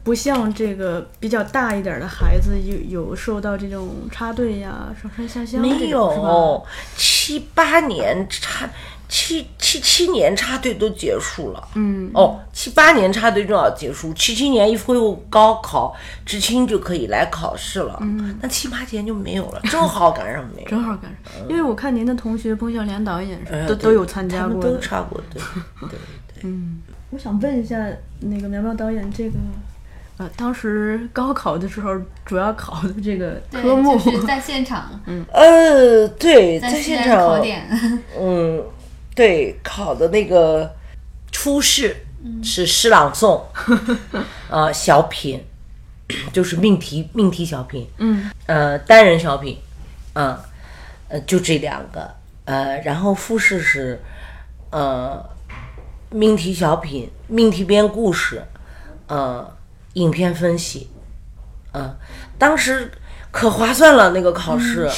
不像这个比较大一点的孩子有有受到这种插队呀、上山下乡没？有，七八年插七七七年插队都结束了。嗯，哦，七八年插队正好结束，七七年一恢复高考，知青就可以来考试了。嗯，那七八年就没有了，正好赶上没 有。正好赶上，因为我看您的同学彭小莲导演是都都有参加过都。插过队。对对。嗯我想问一下，那个苗苗导演，这个呃，当时高考的时候主要考的这个，科目，就是在现场，嗯呃，对，在现场考点，嗯，对，考的那个初试是诗朗诵，呃，小品，就是命题命题小品，嗯，呃，单人小品，嗯、呃，就这两个，呃，然后复试是，呃，命题小品、命题编故事，呃，影片分析，嗯，当时可划算了那个考试，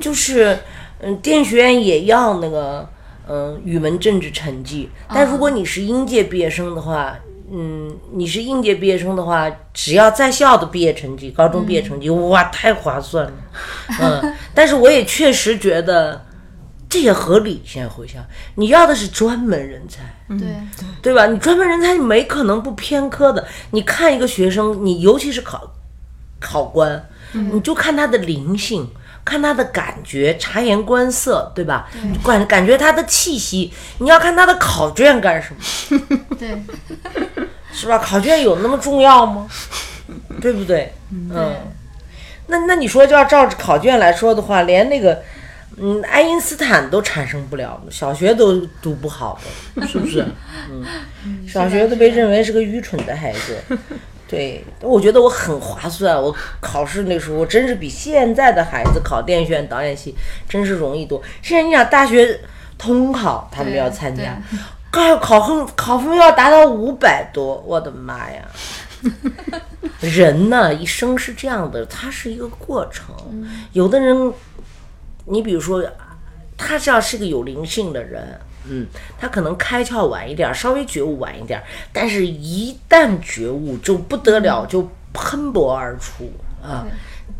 就是嗯，电影学院也要那个嗯，语文、政治成绩。但如果你是应届毕业生的话，嗯，你是应届毕业生的话，只要在校的毕业成绩，高中毕业成绩，哇，太划算了。嗯，但是我也确实觉得这也合理。现在回想，你要的是专门人才。对，对吧？你专门人才，你没可能不偏科的。你看一个学生，你尤其是考考官，你就看他的灵性，看他的感觉，察言观色，对吧？感感觉他的气息。你要看他的考卷干什么？对，是吧？考卷有那么重要吗？对不对？嗯。那那你说，就要照着考卷来说的话，连那个。嗯，爱因斯坦都产生不了，小学都读不好的，是不是？嗯，小学都被认为是个愚蠢的孩子。对，我觉得我很划算。我考试那时候，我真是比现在的孩子考电影学院导演系真是容易多。现在你想，大学通考他们要参加，考考分考分要达到五百多，我的妈呀！人呢，一生是这样的，它是一个过程。有的人。你比如说，他只要是个有灵性的人，嗯，他可能开窍晚一点，稍微觉悟晚一点，但是一旦觉悟就不得了，就喷薄而出啊。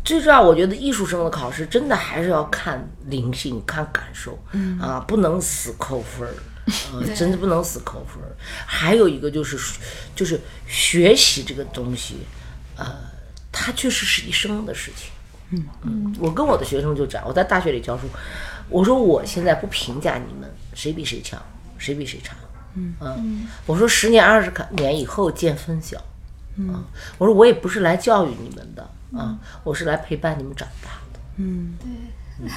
最重要，我觉得艺术生的考试真的还是要看灵性、看感受，啊，不能死扣分儿，啊，真的不能死扣分儿。还有一个就是，就是学习这个东西，呃，它确实是一生的事情。嗯嗯，我跟我的学生就讲，我在大学里教书，我说我现在不评价你们谁比谁强，谁比谁差，嗯嗯，我说十年二十年以后见分晓，嗯，我说我也不是来教育你们的啊，我是来陪伴你们长大的，嗯。对，嗯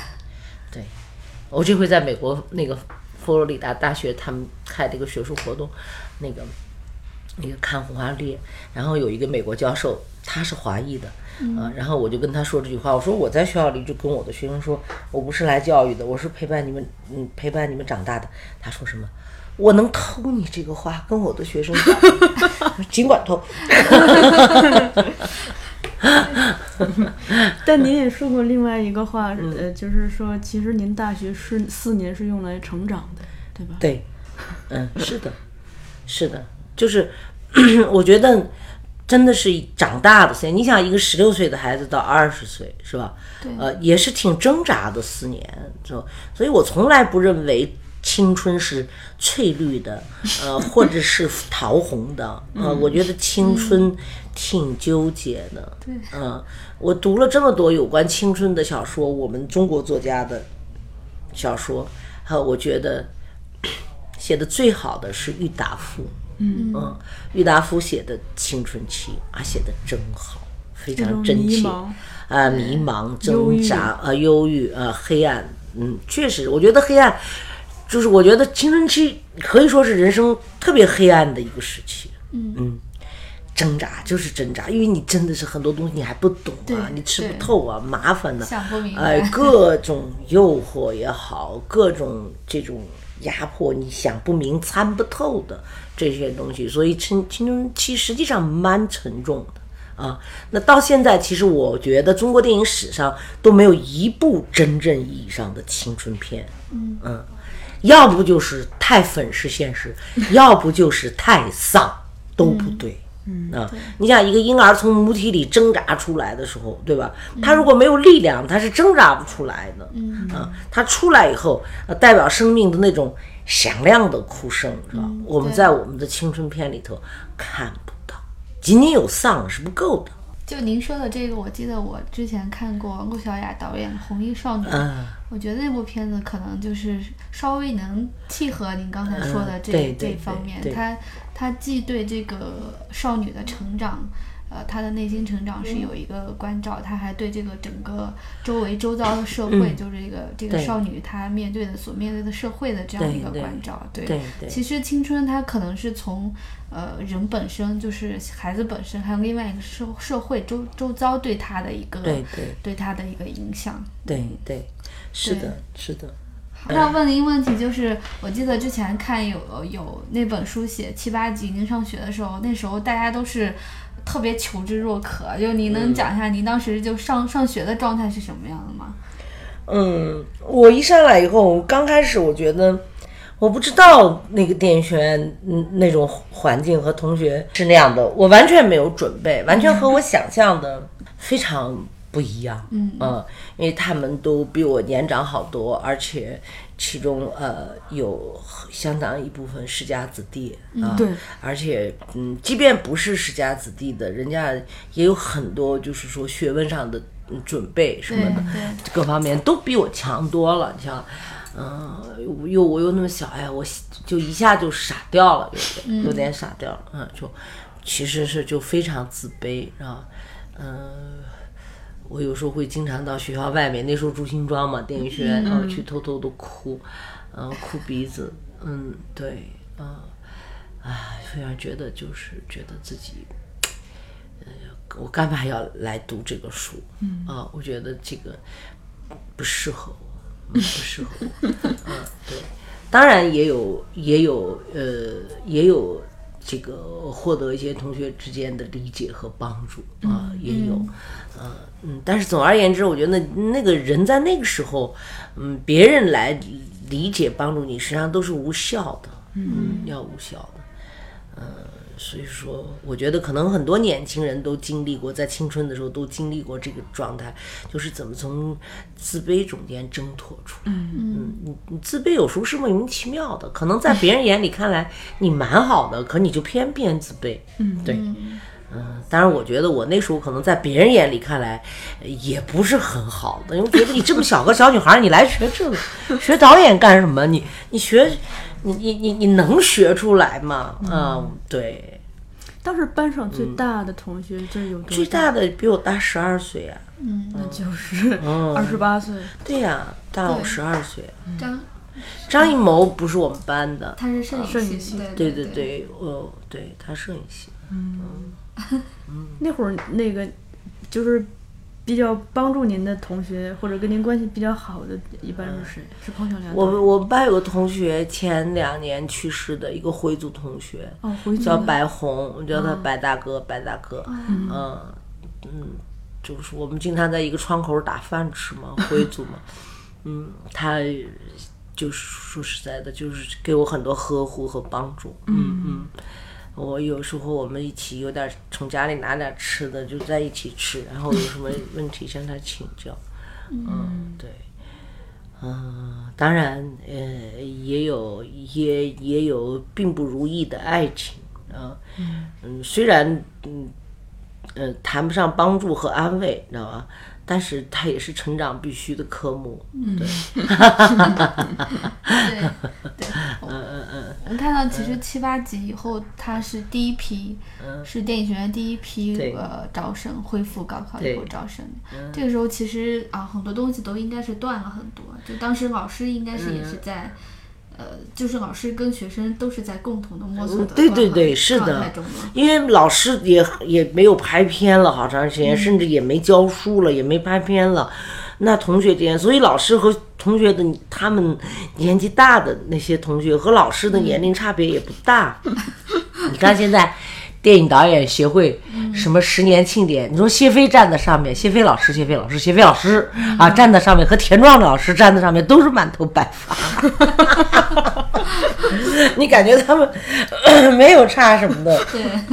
对，我这回在美国那个佛罗里达大学他们开这个学术活动，那个那个看红花列，然后有一个美国教授，他是华裔的。啊，然后我就跟他说这句话，我说我在学校里就跟我的学生说，我不是来教育的，我是陪伴你们，嗯，陪伴你们长大的。他说什么？我能偷你这个话跟我的学生讲，尽管偷。但您也说过另外一个话，呃，就是说，其实您大学是四年是用来成长的，对吧？对，嗯，是的，是的，就是 我觉得。真的是长大的四年，你想一个十六岁的孩子到二十岁，是吧？对，呃，也是挺挣扎的四年，就所以我从来不认为青春是翠绿的，呃，或者是桃红的，呃，我觉得青春挺纠结的。对，嗯，我读了这么多有关青春的小说，我们中国作家的小说，呃，我觉得 写的最好的是郁达夫。嗯，郁达夫写的青春期啊，写的真好，非常真切啊，迷茫、挣扎啊，忧郁啊，黑暗。嗯，确实，我觉得黑暗，就是我觉得青春期可以说是人生特别黑暗的一个时期。嗯，挣扎就是挣扎，因为你真的是很多东西你还不懂啊，你吃不透啊，麻烦的，想不明白。哎，各种诱惑也好，各种这种压迫，你想不明、参不透的。这些东西，所以青青春期实际上蛮沉重的啊。那到现在，其实我觉得中国电影史上都没有一部真正意义上的青春片。嗯嗯，要不就是太粉饰现实，要不就是太丧，都不对。嗯啊，你想一个婴儿从母体里挣扎出来的时候，对吧？他如果没有力量，他是挣扎不出来的。嗯啊，他出来以后，代表生命的那种。响亮的哭声是吧？我们在我们的青春片里头看不到，仅仅有丧是不够的。就您说的这个，我记得我之前看过陆小雅导演《红衣少女》，我觉得那部片子可能就是稍微能契合您刚才说的这这方面。它它既对这个少女的成长。呃，他的内心成长是有一个关照，他还对这个整个周围周遭的社会，就是这个这个少女她面对的所面对的社会的这样一个关照。对，其实青春它可能是从呃人本身，就是孩子本身，还有另外一个社社会周周遭对他的一个对对对他的一个影响。对对，是的，是的。那问您问题就是，我记得之前看有有那本书写七八级，您上学的时候，那时候大家都是。特别求知若渴，就你能讲一下您当时就上上学的状态是什么样的吗？嗯，我一上来以后，刚开始我觉得我不知道那个电影学院嗯那种环境和同学是那样的，我完全没有准备，完全和我想象的非常不一样。嗯因为他们都比我年长好多，而且其中呃有相当一部分世家子弟啊，对，而且嗯，即便不是世家子弟的，人家也有很多就是说学问上的嗯准备什么的，各方面都比我强多了。你像，嗯、又我又那么小，哎，我就一下就傻掉了，有点有点傻掉了，嗯，就其实是就非常自卑，啊，嗯。我有时候会经常到学校外面，那时候住新庄嘛，电影学院，然后去偷偷的哭，嗯、哭鼻子，嗯，对，嗯、唉，非常觉得就是觉得自己，呃，我干嘛要来读这个书？嗯啊，我觉得这个不适合我，嗯不适合我。嗯，对，当然也有也有呃也有这个获得一些同学之间的理解和帮助啊，也有，呃嗯，但是总而言之，我觉得那那个人在那个时候，嗯，别人来理解帮助你，实际上都是无效的，嗯，要无效的。呃所以说，我觉得可能很多年轻人都经历过，在青春的时候都经历过这个状态，就是怎么从自卑中间挣脱出来。嗯你你自卑有时候是莫名其妙的，可能在别人眼里看来你蛮好的，可你就偏偏自卑。嗯，对。嗯，当然，我觉得我那时候可能在别人眼里看来呃也不是很好的，因为觉得你这么小个小女孩，你来学这个，学导演干什么？你你学，你你你你能学出来吗？嗯，对，当时班上最大的同学这有多最大的比我大十二岁呀、那就是嗯二十八岁。对呀、大我十二岁。张张艺谋不是我们班的，他是摄影摄影系系，对对对对对，哦，对他摄影系。嗯。那会儿那个就是比较帮助您的同学，或者跟您关系比较好的，一般是谁？是彭小莲。我们我们班有个同学前两年去世的一个回族同学，哦，回族叫白红，我叫他白大哥，白大哥。嗯嗯，就是我们经常在一个窗口打饭吃嘛，回族嘛。嗯，他就是说实在的，就是给我很多呵护和帮助。嗯嗯。我有时候我们一起有点从家里拿点吃的，就在一起吃，然后有什么 问题向他请教。嗯，对。嗯，当然，呃，也有也也有并不如意的爱情啊。嗯虽然嗯呃谈不上帮助和安慰，你知道吧？但是它也是成长必须的科目。对，对对，我我们看到其实七八级以后，它是第一批，是电影学院第一批对。呃招生恢复高考以后招生的。这个时候其实啊很多东西都应该是断了很多，就当时老师应该是也是在。呃，就是老师跟学生都是在共同的摸索的对对对是的因为老师也也没有拍片了好长时间，甚至也没教书了，也没拍片了。那同学之间，所以老师和同学的他们年纪大的那些同学和老师的年龄差别也不大。你看现在电影导演协会什么十年庆典，你说谢飞站在上面，谢飞老师，谢飞老师，谢飞老师啊，站在上面和田壮老师站在上面都是满头白发。你感觉他们 没有差什么的，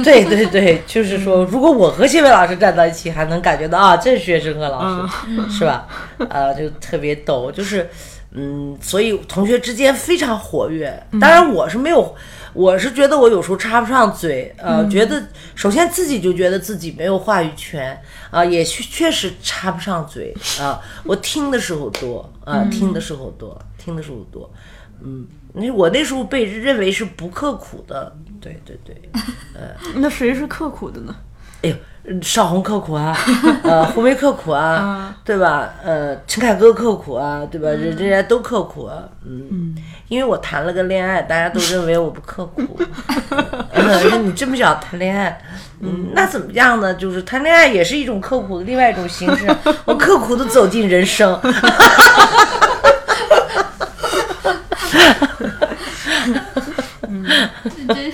对对对就是说，如果我和谢飞老师站到一起，还能感觉到啊，这是学生和老师，是吧？啊，就特别逗，就是嗯，所以同学之间非常活跃。当然，我是没有，我是觉得我有时候插不上嘴，呃，觉得首先自己就觉得自己没有话语权啊、也确确实插不上嘴啊、我听的时候多啊、听的时候多，听的时候多，嗯。那我那时候被认为是不刻苦的，对对对，呃 那谁是刻苦的呢？哎呦，邵红刻苦啊，呃，胡梅刻苦啊，对吧？呃，陈凯歌刻苦啊，对吧？人人家都刻苦啊，嗯，因为我谈了个恋爱，大家都认为我不刻苦，呃，说 你这么想谈恋爱，嗯，那怎么样呢？就是谈恋爱也是一种刻苦的另外一种形式，我刻苦的走进人生，这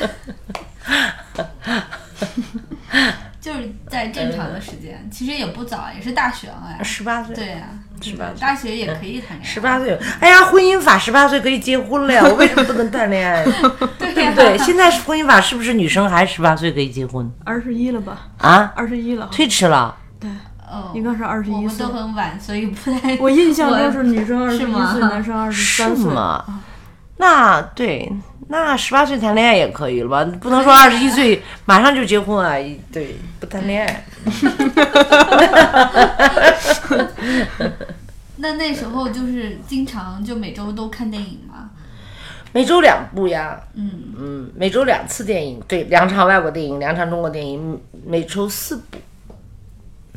就是在正常的时间，其实也不早，也是大学了呀。十八岁。对呀，十八，大学也可以谈恋爱。十八岁，哎呀，婚姻法十八岁可以结婚了呀，我为什么不能谈恋爱？对不对？现在婚姻法是不是女生还十八岁可以结婚？二十一了吧？啊，二十一了，推迟了。对，哦，应该是二十一岁。都很晚，所以不太。我印象中是女生 二十一岁，男生二十三岁。是吗？那对。那十八岁谈恋爱也可以了吧？不能说二十一岁马上就结婚啊！对，不谈恋爱。那那时候就是经常就每周都看电影吗？每周两部呀。嗯嗯，每周两次电影，对，两场外国电影，两场中国电影，每周四部。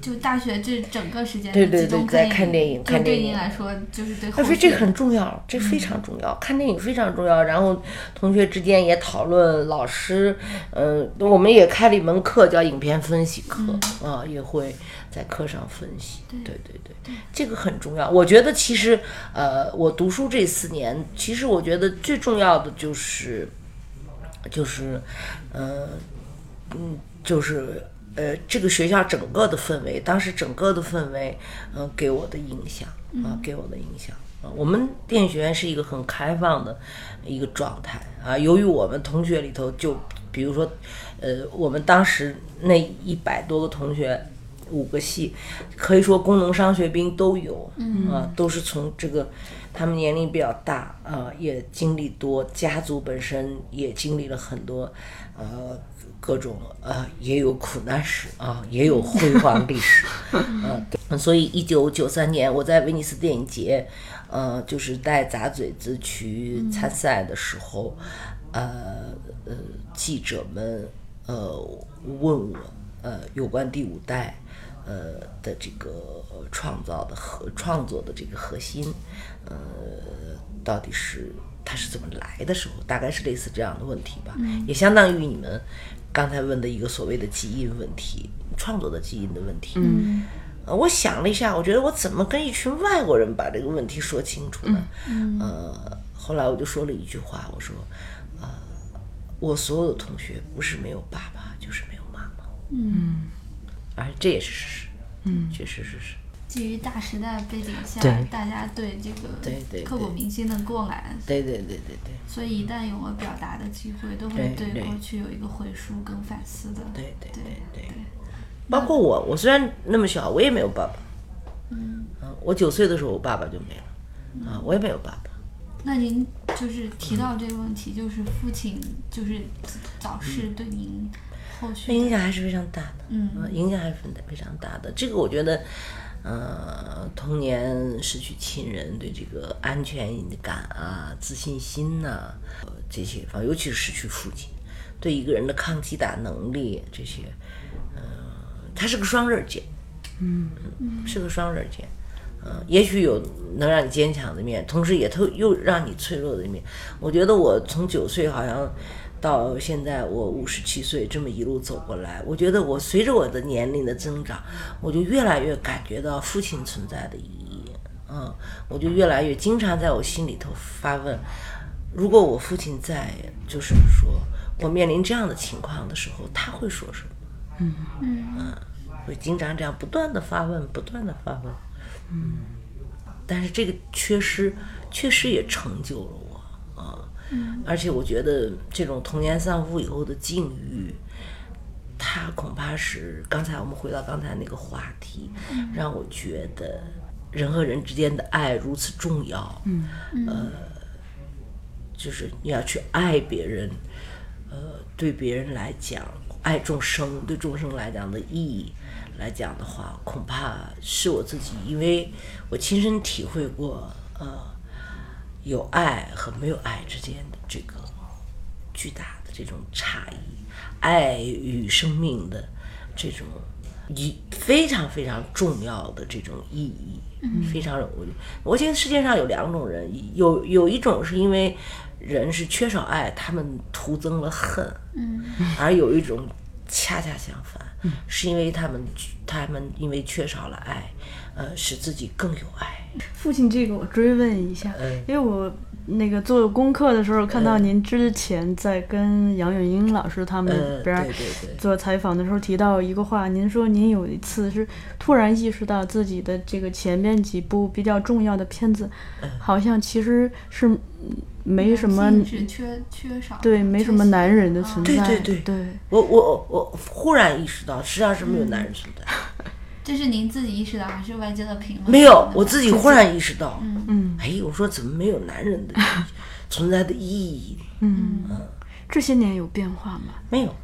就大学这整个时间对对对，在看电影，看电影。来说，就是对。他说这个很重要，这非常重要，看电影非常重要。然后同学之间也讨论，老师，嗯，我们也开了一门课叫影片分析课啊，也会在课上分析。对对对，这个很重要。我觉得其实，呃，我读书这四年，其实我觉得最重要的就是，就是，嗯嗯，就是。呃，这个学校整个的氛围，当时整个的氛围，嗯，给我的影响啊，给我的影响啊。我们电影学院是一个很开放的一个状态啊。由于我们同学里头，就比如说，呃，我们当时那一百多个同学，五个系，可以说工农商学兵都有啊，都是从这个，他们年龄比较大啊，也经历多，家族本身也经历了很多，呃。各种呃，也有苦难史啊，也有辉煌历史，嗯，所以一九九三年我在威尼斯电影节，呃，就是带杂嘴子去参赛的时候，呃呃，记者们呃问我呃有关第五代呃的这个创造的核创作的这个核心，呃，到底是它是怎么来的时候，大概是类似这样的问题吧，也相当于你们。刚才问的一个所谓的基因问题，创作的基因的问题。嗯，呃，我想了一下，我觉得我怎么跟一群外国人把这个问题说清楚呢？嗯，呃，后来我就说了一句话，我说，呃，我所有的同学不是没有爸爸，就是没有妈妈。嗯，而这也是事实。嗯，确实是是。基于大时代背景下，大家对这个刻骨铭心的过来，对对对对对，所以一旦有了表达的机会，都会对过去有一个回溯跟反思的。对对对对，包括我，我虽然那么小，我也没有爸爸。嗯，我九岁的时候，我爸爸就没了，啊，我也没有爸爸。那您就是提到这个问题，就是父亲就是早逝对您后续影响还是非常大的，嗯，影响还是非常非常大的。这个我觉得。呃，童年失去亲人，对这个安全感啊、自信心呐，呃这些方，尤其是失去父亲，对一个人的抗击打能力这些，呃，它是个双刃剑，嗯，是个双刃剑，嗯，也许有能让你坚强的面，同时也都又让你脆弱的一面。我觉得我从九岁好像。到现在我五十七岁，这么一路走过来，我觉得我随着我的年龄的增长，我就越来越感觉到父亲存在的意义。嗯，我就越来越经常在我心里头发问：如果我父亲在，就是说我面临这样的情况的时候，他会说什么？嗯嗯，会经常这样不断的发问，不断的发问。嗯，但是这个缺失确实也成就了我。而且我觉得这种童年丧父以后的境遇，它恐怕是刚才我们回到刚才那个话题，让我觉得人和人之间的爱如此重要。嗯，呃，就是你要去爱别人，呃，对别人来讲，爱众生对众生来讲的意义来讲的话，恐怕是我自己，因为我亲身体会过，呃。有爱和没有爱之间的这个巨大的这种差异，爱与生命的这种一非常非常重要的这种意义，非常我我觉得世界上有两种人，有有一种是因为人是缺少爱，他们徒增了恨，而有一种恰恰相反，是因为他们他们因为缺少了爱，呃，使自己更有爱。父亲，这个我追问一下，因为我那个做功课的时候看到您之前在跟杨永英老师他们边做采访的时候提到一个话，您说您有一次是突然意识到自己的这个前面几部比较重要的片子，好像其实是没什么缺缺少，对，没什么男人的存在。对对对，我我我忽然意识到，实际上是没有男人存在。这是您自己意识到，还是外界的评论？没有，我自己忽然意识到。嗯嗯。哎，我说怎么没有男人的 存在的意义？嗯嗯。这些年有变化吗？没有，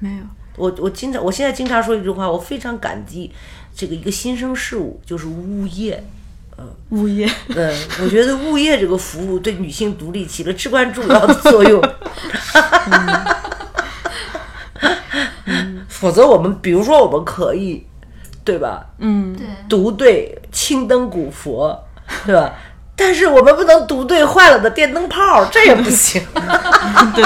没有。我我经常，我现在经常说一句话，我非常感激这个一个新生事物，就是物业。嗯，物业。嗯，我觉得物业这个服务对女性独立起了至关重要的作用。否则我们，比如说，我们可以。对吧？嗯，对，读对青灯古佛，对吧？但是我们不能读对坏了的电灯泡，这也不行。对，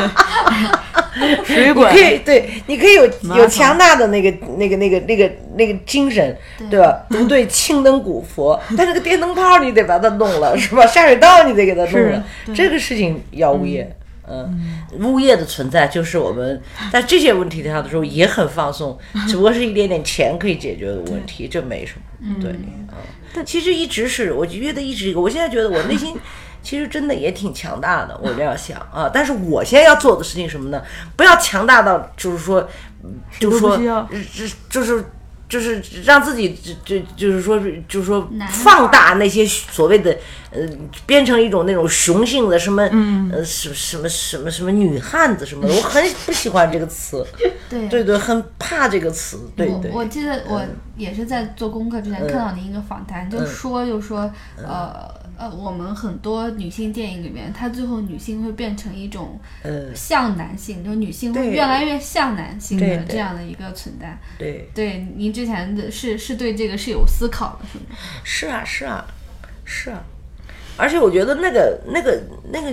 水管可以，对，你可以有有强大的那个那个那个那个那个精神，对吧？读对青灯古佛，但这个电灯泡你得把它弄了，是吧？下水道你得给它弄了，这个事情要物业。嗯，物业的存在就是我们在这些问题上的时候也很放松，只不过是一点点钱可以解决的问题，这没什么。对，嗯，但其实一直是，我觉得一直一个，我现在觉得我内心其实真的也挺强大的，我这样想啊。但是我现在要做的事情什么呢？不要强大到就是说，就是说，这就是。就是让自己，就就就是说，就是说，放大那些所谓的，呃，变成一种那种雄性的什么，呃，什什么什么什么女汉子什么的，我很不喜欢这个词，对对对，很怕这个词，对对。我记得我也是在做功课之前看到您一个访谈，就说就说，呃。呃，我们很多女性电影里面，她最后女性会变成一种呃像男性，就女性会越来越像男性的这样的一个存在。对对，您之前的是是对这个是有思考的，是吗？是啊，是啊，是啊。而且我觉得那个那个那个，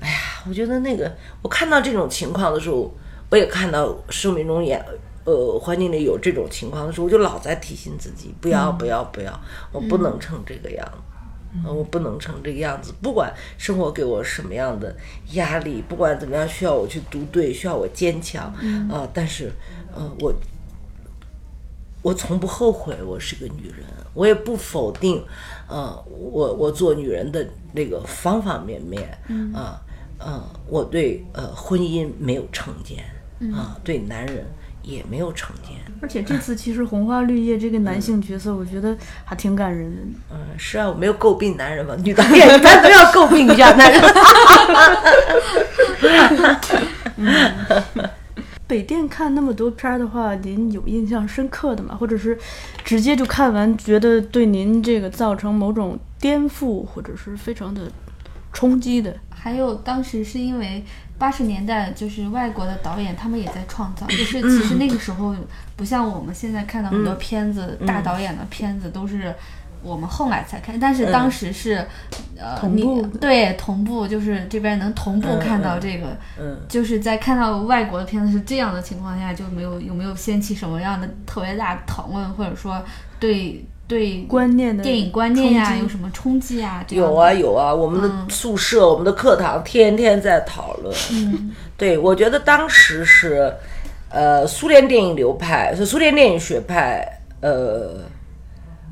哎呀，我觉得那个，我看到这种情况的时候，我也看到生命中也呃环境里有这种情况的时候，我就老在提醒自己，不要不要不要，我不能成这个样子。我不能成这个样子，不管生活给我什么样的压力，不管怎么样需要我去读对，需要我坚强，啊，但是，呃，我，我从不后悔我是个女人，我也不否定，呃，我我做女人的那个方方面面，啊，呃，我对呃婚姻没有成见，啊，对男人。也没有成年，而且这次其实红花绿叶这个男性角色，我觉得还挺感人的。嗯，是啊，我没有诟病男人嘛，女导演一般都要诟病一下男人。北电看那么多片儿的话，您有印象深刻的吗？或者是直接就看完觉得对您这个造成某种颠覆，或者是非常的冲击的？还有当时是因为。八十年代就是外国的导演，他们也在创造。就是其实那个时候不像我们现在看到很多片子，大导演的片子都是我们后来才看。但是当时是呃，同步对同步，就是这边能同步看到这个。嗯，就是在看到外国的片子是这样的情况下，就没有有没有掀起什么样的特别大的讨论，或者说对。对观念的电影观念呀，有什么冲击啊？有啊有啊，我们的宿舍、我们的课堂天天在讨论。嗯，对，我觉得当时是，呃，苏联电影流派，是苏联电影学派，呃，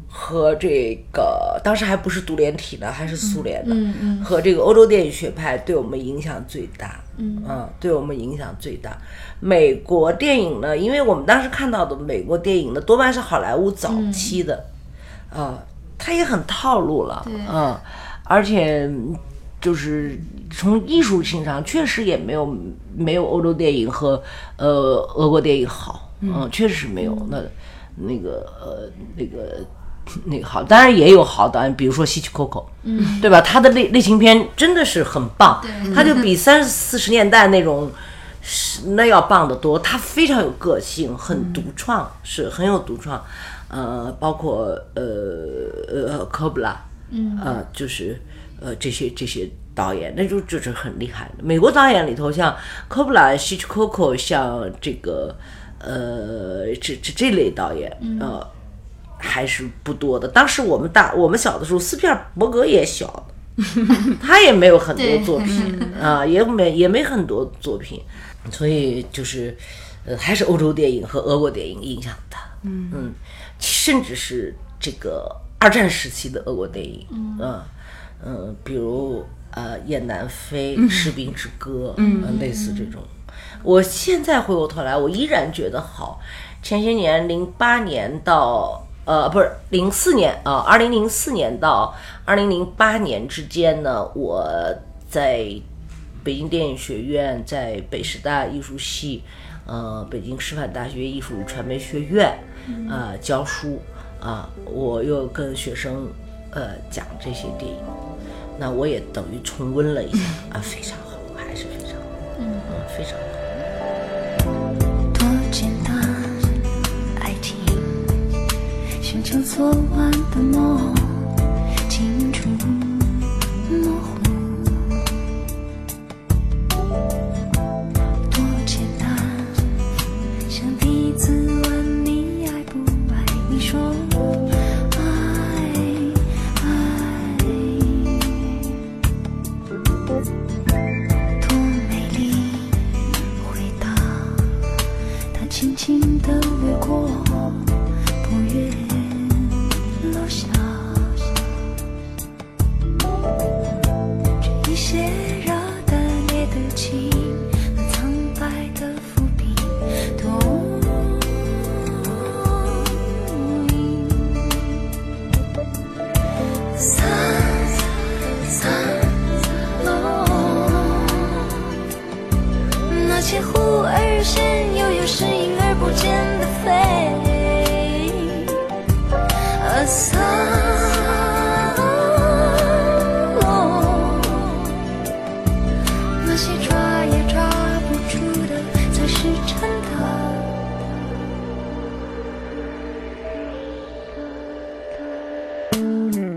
和这个当时还不是独联体呢，还是苏联的，嗯嗯，和这个欧洲电影学派对我们影响最大。嗯，对我们影响最大。美国电影呢，因为我们当时看到的美国电影呢，多半是好莱坞早期的。啊，他也很套路了，嗯，而且就是从艺术性上，确实也没有没有欧洲电影和呃俄国电影好，嗯，确实是没有那那个呃那个那个好，当然也有好的，比如说希区柯克，嗯，对吧？他的类类型片真的是很棒，他就比三四十年代那种是那要棒得多，他非常有个性，很独创，是很有独创。呃，包括呃呃科布拉，嗯，呃，就是呃这些这些导演，那就就是很厉害的。美国导演里头，像科布拉、希区柯克，像这个呃，这这这类导演，呃，还是不多的。当时我们大我们小的时候，斯皮尔伯格也小，他也没有很多作品啊，也没也没很多作品，所以就是呃，还是欧洲电影和俄国电影影响他，嗯。嗯，甚至是这个二战时期的俄国电影，嗯嗯，比如呃《雁南飞》《士兵之歌》，嗯，类似这种。我现在回过头来，我依然觉得好。前些年，零八年到呃，不是零四年啊，二零零四年到二零零八年之间呢，我在北京电影学院，在北师大艺术系，呃，北京师范大学艺术与传媒学院，啊，教书啊，我又跟学生呃讲这些电影，那我也等于重温了一下啊，非常好，还是非常好，嗯，非常好。像昨晚的梦，那